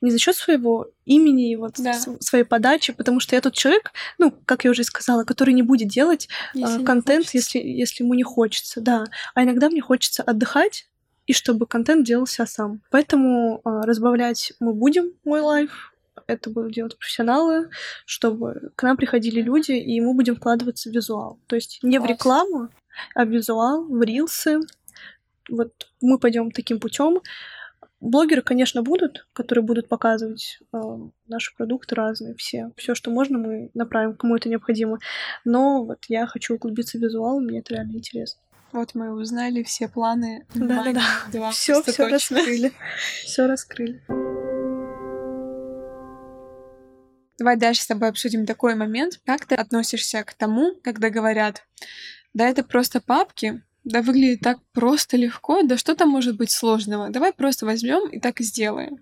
не за счет своего имени и вот Да. своей подачи, потому что я тот человек, ну, как я уже сказала, который не будет делать Если не контент, если, если ему не хочется, да. А иногда мне хочется отдыхать, и чтобы контент делался сам. Поэтому а, разбавлять мы будем мой лайф. Это будут делать профессионалы, чтобы к нам приходили люди, и мы будем вкладываться в визуал. То есть не в рекламу, а в визуал, в рилсы. Вот мы пойдем таким путем. Блогеры, конечно, будут, которые будут показывать э, наши продукты разные, все. Все, что можно, мы направим, кому это необходимо. Но вот я хочу углубиться в визуал, мне это реально интересно. Вот мы узнали все планы. Да-да-да. Два Все, все точно. раскрыли. Все раскрыли. Давай дальше с тобой обсудим такой момент. Как ты относишься к тому, когда говорят, да это просто папки, да выглядит так просто легко, да что там может быть сложного? Давай просто возьмем и так и сделаем.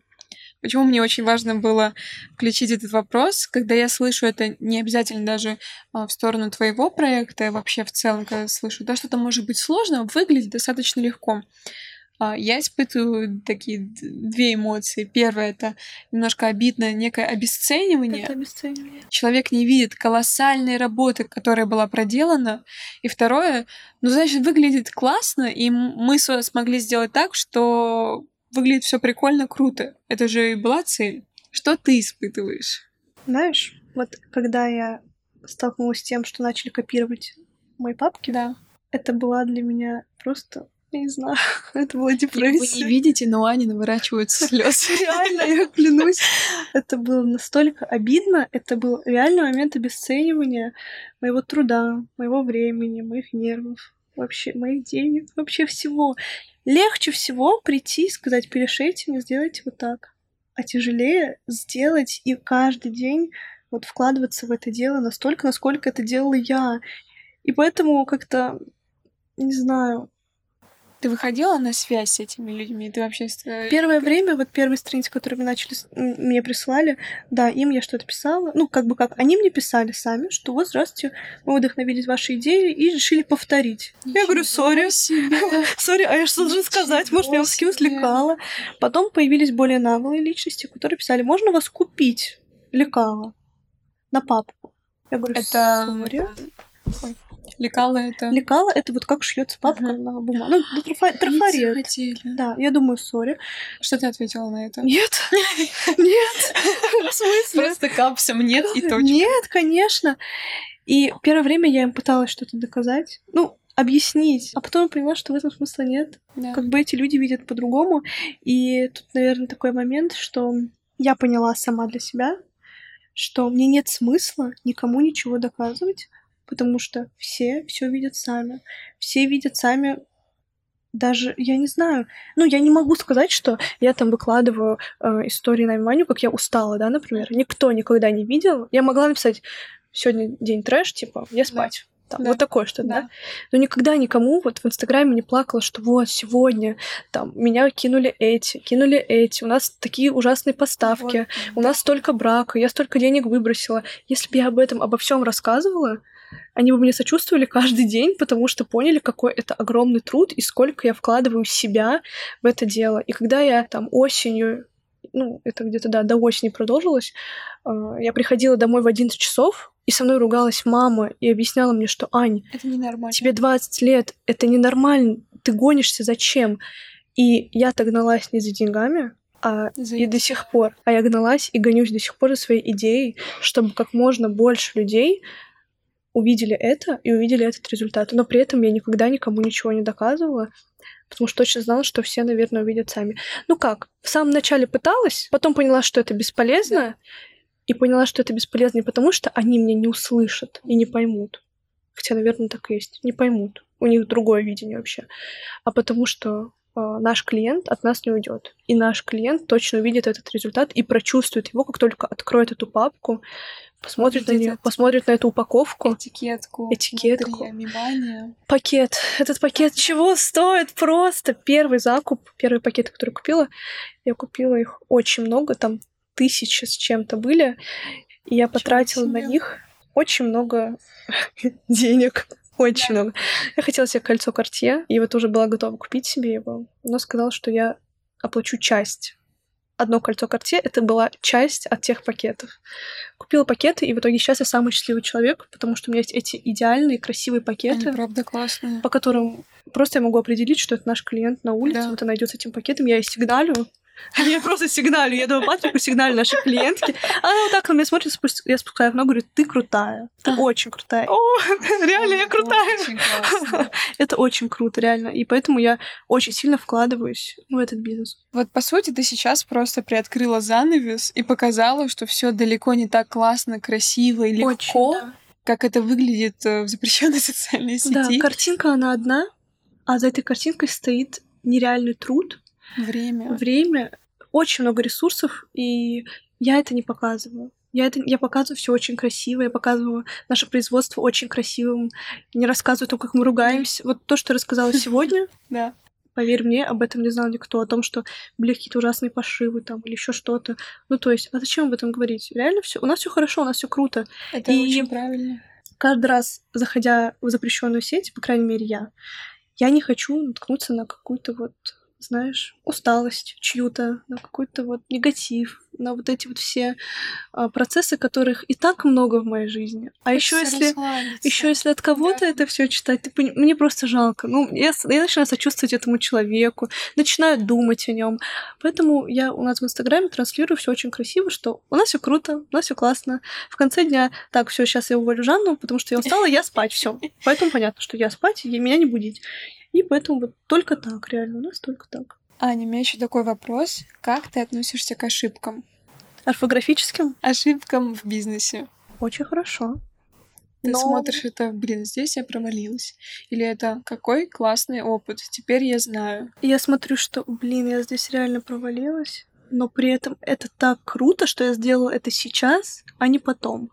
Почему мне очень важно было включить этот вопрос, когда я слышу это не обязательно даже а, в сторону твоего проекта, а вообще в целом, когда слышу, да что-то может быть сложно, выглядит достаточно легко. А, Я испытываю такие две эмоции. Первое это немножко обидно, некое обесценивание. Это обесценивание. Человек не видит колоссальной работы, которая была проделана. И второе, ну, значит, выглядит классно, и мы смогли сделать так, что выглядит все прикольно, круто. Это же и была цель. Что ты испытываешь? Знаешь, вот когда я столкнулась с тем, что начали копировать мои папки, Да. это была для меня просто, я не знаю, это была Вы депрессия. не видите, но у Ани наворачиваются слезы. Реально, я клянусь. Это было настолько обидно. Это был реальный момент обесценивания моего труда, моего времени, моих нервов, вообще моих денег, вообще всего. Легче всего прийти и сказать, перешейте мне, сделайте вот так. А тяжелее сделать и каждый день вот вкладываться в это дело настолько, насколько это делала я. И поэтому как-то, не знаю, Ты выходила на связь с этими людьми? Ты вообще... э, Первое время, вот первые страницы, которые мне начали, мне присылали, да, им я что-то писала. Ну, как бы как, они мне писали сами, что вот, здравствуйте, мы вдохновились вашей идеей и решили повторить. Я говорю, сори, сори, а я что должна сказать? Может, Ничего вас лекала? Потом появились более наглые личности, которые писали, можно вас купить лекала на папку? Я говорю, Это... сори. Лекала это... Лекала — это вот как шьется папка на бумагу. Ну, трафа- трафарет. хотели. Да, я думаю, сори. Что ты ответила на это? Нет, нет, в смысле? Просто капсом нет и точка. Нет, конечно. И первое время я им пыталась что-то доказать, ну, объяснить, а потом я поняла, что в этом смысла нет. Да. Как бы эти люди видят по-другому. И тут, наверное, такой момент, что я поняла сама для себя, что мне нет смысла никому ничего доказывать, потому что все все видят сами. Все видят сами даже, я не знаю, ну, я не могу сказать, что я там выкладываю э, истории на Ваню, как я устала, да, например. Никто никогда не видел. Я могла написать сегодня день трэш, типа, я спать. Там, Да. Вот такое что-то, да. Да. Но никогда никому вот в Инстаграме не плакала, что вот сегодня там меня кинули эти, кинули эти, у нас такие ужасные поставки, у нас столько брака, я столько денег выбросила. Если бы я об этом, обо всем рассказывала, они бы мне сочувствовали каждый день, потому что поняли, какой это огромный труд и сколько я вкладываю себя в это дело. И когда я там осенью, ну, это где-то, да, до осени продолжилось, э, я приходила домой в 11 часов, и со мной ругалась мама и объясняла мне, что «Ань, Это ненормально. тебе 20 лет, это ненормально, ты гонишься, зачем?» И я-то гналась не за деньгами, а За и до сих пор. А я гналась и гонюсь до сих пор за своей идеей, чтобы как можно больше людей увидели это и увидели этот результат. Но при этом я никогда никому ничего не доказывала, потому что точно знала, что все, наверное, увидят сами. Ну как, в самом начале пыталась, потом поняла, что это бесполезно, и поняла, что это бесполезно не потому, что они меня не услышат и не поймут. Хотя, наверное, так и есть. Не поймут. У них другое видение вообще. А потому что наш клиент от нас не уйдет. И наш клиент точно увидит этот результат и прочувствует его, как только откроет эту папку, посмотрит на Увидит нее, посмотрит на эту упаковку. Этикетку. Этикетку. внутри. Пакет. Этот пакет чего стоит? Просто первый закуп, первые пакеты, которые купила, я купила их очень много, там тысячи с чем-то были, и я потратила на них очень много денег. Очень много. Я хотела себе кольцо Cartier, и вот уже была готова купить себе его, но сказала, что я оплачу часть. Одно кольцо Cartier — это была часть от тех пакетов. Купила пакеты, и в итоге сейчас я самый счастливый человек, потому что у меня есть эти идеальные, красивые пакеты, Они правда классные. по которым просто я могу определить, что это наш клиент на улице, Да. вот она идет с этим пакетом, я ей сигналю, я просто сигналю, я в Патрику, сигналю нашей клиентки. Она вот так на меня смотрит, я спускаю в ногу, говорю, ты крутая, ты очень крутая. О, реально, я крутая. Это очень круто, реально. И поэтому я очень сильно вкладываюсь в этот бизнес. Вот по сути ты сейчас просто приоткрыла занавес и показала, что все далеко не так классно, красиво и легко, Очень, да. как это выглядит э, в запрещенной социальной Да, сети. картинка, она одна, а за этой картинкой стоит нереальный труд, Время. время, очень много ресурсов, и я это не показываю. Я, это, я показываю все очень красиво, я показываю наше производство очень красивым, не рассказываю то, как мы ругаемся. Вот то, что я рассказала сегодня, Да. поверь мне, об этом не знал никто, о том, что были какие-то ужасные пошивы там или еще что-то. Ну, то есть, а зачем об этом говорить? Реально все, у нас все хорошо, у нас все круто. Это И- очень правильно. каждый раз, заходя в запрещенную сеть, по крайней мере, я, я не хочу наткнуться на какую-то вот, знаешь, усталость чью-то, на какой-то вот негатив, на вот эти вот все а, процессы, которых и так много в моей жизни. А еще если еще если от кого-то Да. это все читать, ты мне просто жалко. Ну, я, я начинаю сочувствовать этому человеку, начинаю думать о нем. Поэтому я у нас в Инстаграме транслирую все очень красиво, что у нас все круто, у нас все классно. В конце дня, так, все, сейчас я уволю Жанну, потому что я устала, я спать, все. Поэтому понятно, что я спать, и меня не будить. И поэтому вот только так, реально, у нас только так. Аня, у меня еще такой вопрос. Как ты относишься к ошибкам? Орфографическим Ошибкам в бизнесе. очень хорошо. Ты Но- смотришь это, блин, здесь я провалилась. Или это какой классный опыт, теперь я знаю. Я смотрю, что, блин, я здесь реально провалилась, но при этом это так круто, что я сделала это сейчас, а не потом.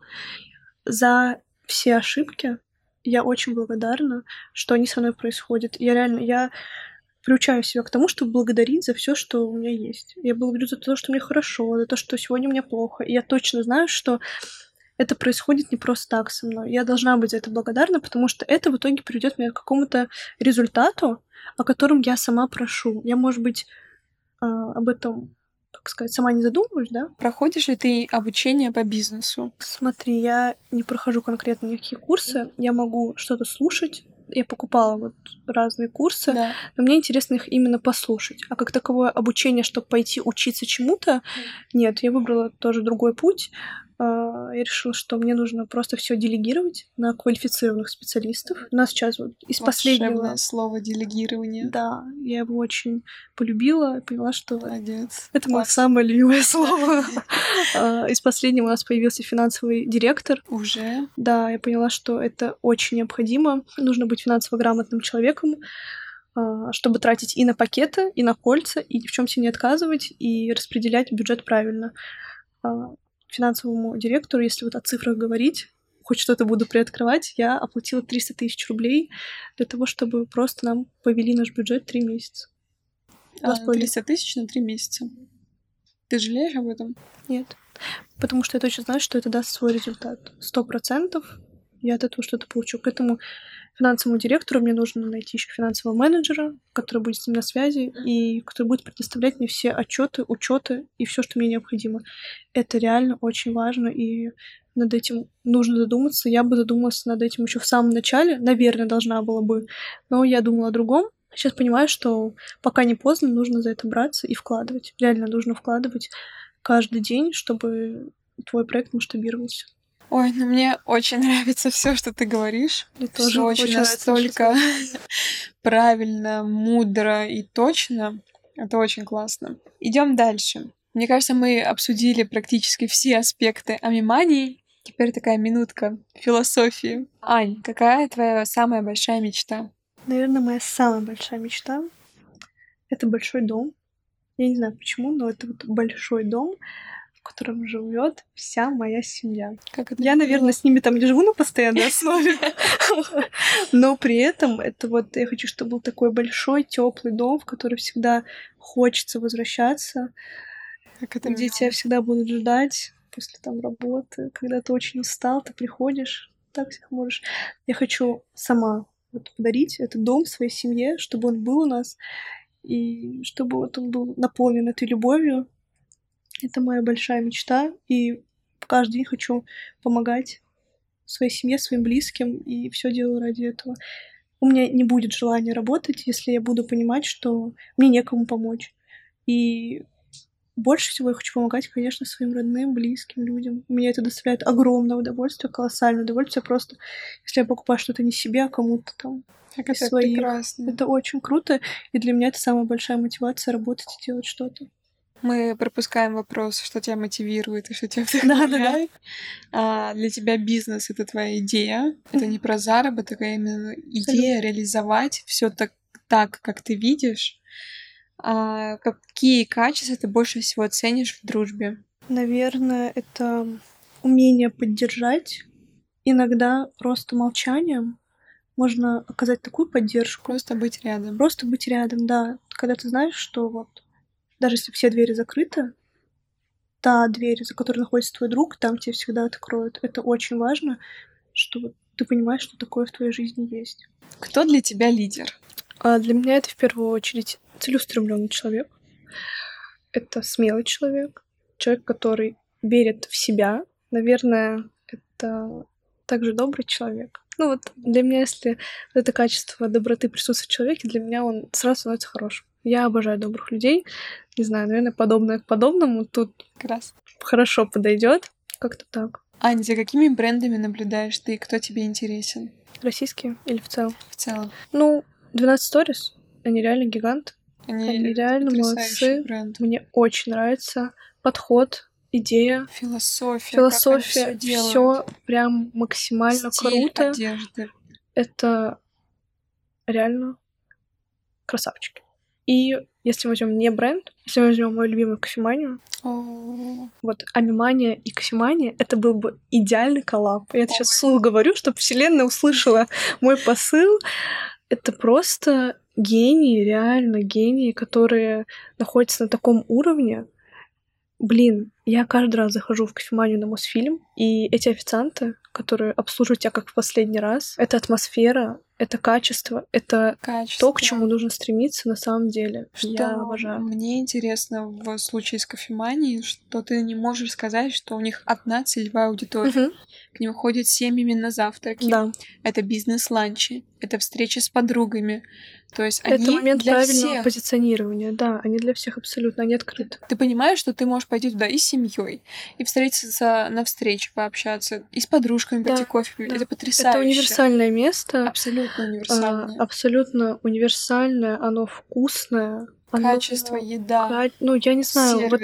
За все ошибки я очень благодарна, что они со мной происходят. Я реально, я приучаю себя к тому, чтобы благодарить за все, что у меня есть. Я благодарю за то, что мне хорошо, за то, что сегодня мне плохо. И я точно знаю, что это происходит не просто так со мной. Я должна быть за это благодарна, потому что это в итоге приведет меня к какому-то результату, о котором я сама прошу. Я, может быть, а, об этом, как сказать, сама не задумываюсь, да? Проходишь ли ты обучение по бизнесу? Смотри, я не прохожу конкретно никакие курсы, я могу что-то слушать. Я покупала вот разные курсы, Да. но мне интересно их именно послушать. А как таковое обучение, чтобы пойти учиться чему-то, нет, я выбрала тоже другой путь. А, Я решила, что мне нужно просто все делегировать на квалифицированных специалистов. У нас сейчас вот из последнего... Волшебное слово делегирование. Да, я его очень полюбила поняла, что Молодец. это мое самое любимое слово. А, Из последнего у нас появился финансовый директор. Уже. Да, я поняла, что это очень необходимо. Нужно быть финансово грамотным человеком, а, чтобы тратить и на пакеты, и на кольца, и в чем себе не отказывать, и распределять бюджет правильно. Финансовому директору, если вот о цифрах говорить, хоть что-то буду приоткрывать, я оплатила 300 тысяч рублей для того, чтобы просто нам повели наш бюджет три месяца. А, половиной. 300 тысяч на три месяца. Ты жалеешь об этом? Нет. Потому что я точно знаю, что это даст свой результат. Сто процентов я от этого что-то получу. К этому финансовому директору мне нужно найти еще финансового менеджера, который будет с ним на связи и который будет предоставлять мне все отчеты, учеты и все, что мне необходимо. Это реально очень важно, и над этим нужно задуматься. Я бы задумалась над этим еще в самом начале, наверное, должна была бы, но я думала о другом. Сейчас понимаю, что пока не поздно, нужно за это браться и вкладывать. Реально нужно вкладывать каждый день, чтобы твой проект масштабировался. Ой, ну мне очень нравится все, что ты говоришь. Мне Всё тоже очень очень настолько правильно, мудро и точно. Это очень классно. Идем дальше. Мне кажется, мы обсудили практически все аспекты амимании. Теперь такая минутка философии. Ань, какая твоя самая большая мечта? Наверное, моя самая большая мечта — это большой дом. Я не знаю почему, но это вот большой дом, котором живет вся моя семья. Как это Я, наверное, с ними там не живу на постоянной основе, но при этом это вот я хочу, чтобы был такой большой теплый дом, в который всегда хочется возвращаться, где тебя всегда будут ждать после там работы, когда ты очень устал, ты приходишь, так всех можешь. Я хочу сама вот подарить этот дом своей семье, чтобы он был у нас, и чтобы вот он был наполнен этой любовью. Это моя большая мечта, и каждый день хочу помогать своей семье, своим близким, и все делаю ради этого. У меня не будет желания работать, если я буду понимать, что мне некому помочь. И больше всего я хочу помогать, конечно, своим родным, близким людям. Мне это доставляет огромное удовольствие, колоссальное удовольствие просто, если я покупаю что-то не себе, а кому-то там. Как это своих. прекрасно. Это очень круто, и для меня это самая большая мотивация работать и делать что-то. Мы пропускаем вопрос, что тебя мотивирует и что тебя вдохновляет. Да, да, да. А, для тебя бизнес — это твоя идея. Это не про заработок, а именно идея реализовать все так, так, как ты видишь. А какие качества ты больше всего ценишь в дружбе? Наверное, это умение поддержать. Иногда просто молчанием можно оказать такую поддержку. Просто быть рядом. Просто быть рядом, да. Когда ты знаешь, что вот даже если все двери закрыты, та дверь, за которой находится твой друг, там тебе всегда откроют. Это очень важно, что ты понимаешь, что такое в твоей жизни есть. Кто для тебя лидер? А для меня это в первую очередь целеустремленный человек. Это смелый человек, человек, который верит в себя. Наверное, это также добрый человек. Ну вот для меня, если это качество доброты присутствует в человеке, для меня он сразу становится хорошим. Я обожаю добрых людей. Не знаю, наверное, подобное к подобному тут как раз хорошо подойдет. Как-то так. Ань, за какими брендами наблюдаешь ты? Кто тебе интересен? Российские или в целом? В целом. Ну, 12 Stories. Они реально гигант. Они, Они реально молодцы. Бренд. Мне очень нравится подход, идея, философия, философия, все прям максимально Стиль круто. Одежды. Это реально красавчики. И если возьмем не бренд, если мы возьмем мою любимую кофеманию, oh. вот Амимания и кофемания, это был бы идеальный коллаб. Я это oh. сейчас вслух говорю, чтобы вселенная услышала мой посыл. Это просто гении, реально гении, которые находятся на таком уровне. Блин, я каждый раз захожу в кофеманию на Мосфильм, и эти официанты, которые обслуживают тебя как в последний раз, это атмосфера, это качество, это качество. то, к чему нужно стремиться на самом деле. Что я обожаю. Мне интересно в случае с кофеманией, что ты не можешь сказать, что у них одна целевая аудитория. Угу. К ним ходят семьями на завтраки. Да. Это бизнес-ланчи, это встречи с подругами. То есть это они момент для правильного всех. позиционирования, да, они для всех абсолютно, они открыты. Ты понимаешь, что ты можешь пойти туда и с семьей, и встретиться на встрече, пообщаться, и с подружками да, пойти кофе. Да. Это потрясающе. Это универсальное место. Абсолютно универсальное. А, абсолютно универсальное, оно вкусное. Оно, Качество, еда. Ну, я не знаю, сервис. вот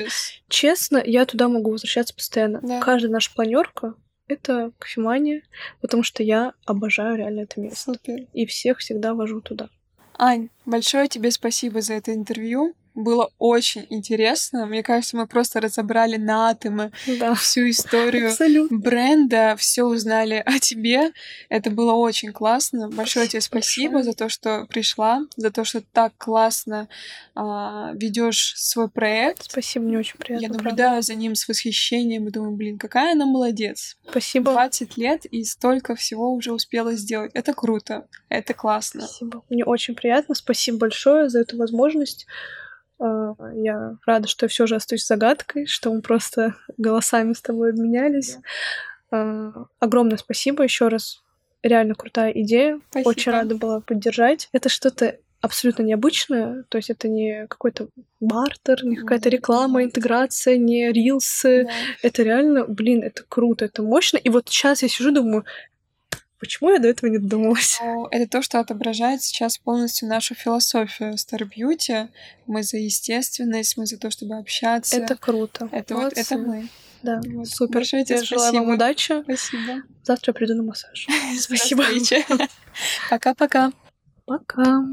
честно, я туда могу возвращаться постоянно. Да. Каждая наша планерка это кофемания, потому что я обожаю реально это место. Супер. И всех всегда вожу туда. Ань, большое тебе спасибо за это интервью. Было очень интересно. Мне кажется, мы просто разобрали на атомы да. всю историю Абсолютно. бренда, все узнали о тебе. Это было очень классно. Большое тебе спасибо большое. за то, что пришла, за то, что так классно а, ведешь свой проект. Спасибо, мне очень приятно. Я наблюдаю правда. за ним с восхищением и думаю, блин, какая она молодец. Спасибо. 20 лет и столько всего уже успела сделать. Это круто, это классно. Спасибо. Мне очень приятно. Спасибо большое за эту возможность. А, я рада, что я все же остаюсь загадкой, что мы просто голосами с тобой обменялись. Да. Огромное спасибо еще раз. Реально крутая идея. Спасибо. Очень рада была поддержать. Это что-то абсолютно необычное, то есть это не какой-то бартер, не какая-то реклама, интеграция, не рилсы. Да. Это реально, блин, это круто, это мощно. И вот сейчас я сижу, думаю, Почему я до этого не додумалась? Ну, это то, что отображает сейчас полностью нашу философию Star Beauty. Мы за естественность, мы за то, чтобы общаться. Это круто. Это вот это мы. Да, вот. супер. Большое тебе я желаю вам удачи. Спасибо. Завтра приду на массаж. Спасибо. Пока-пока. Пока.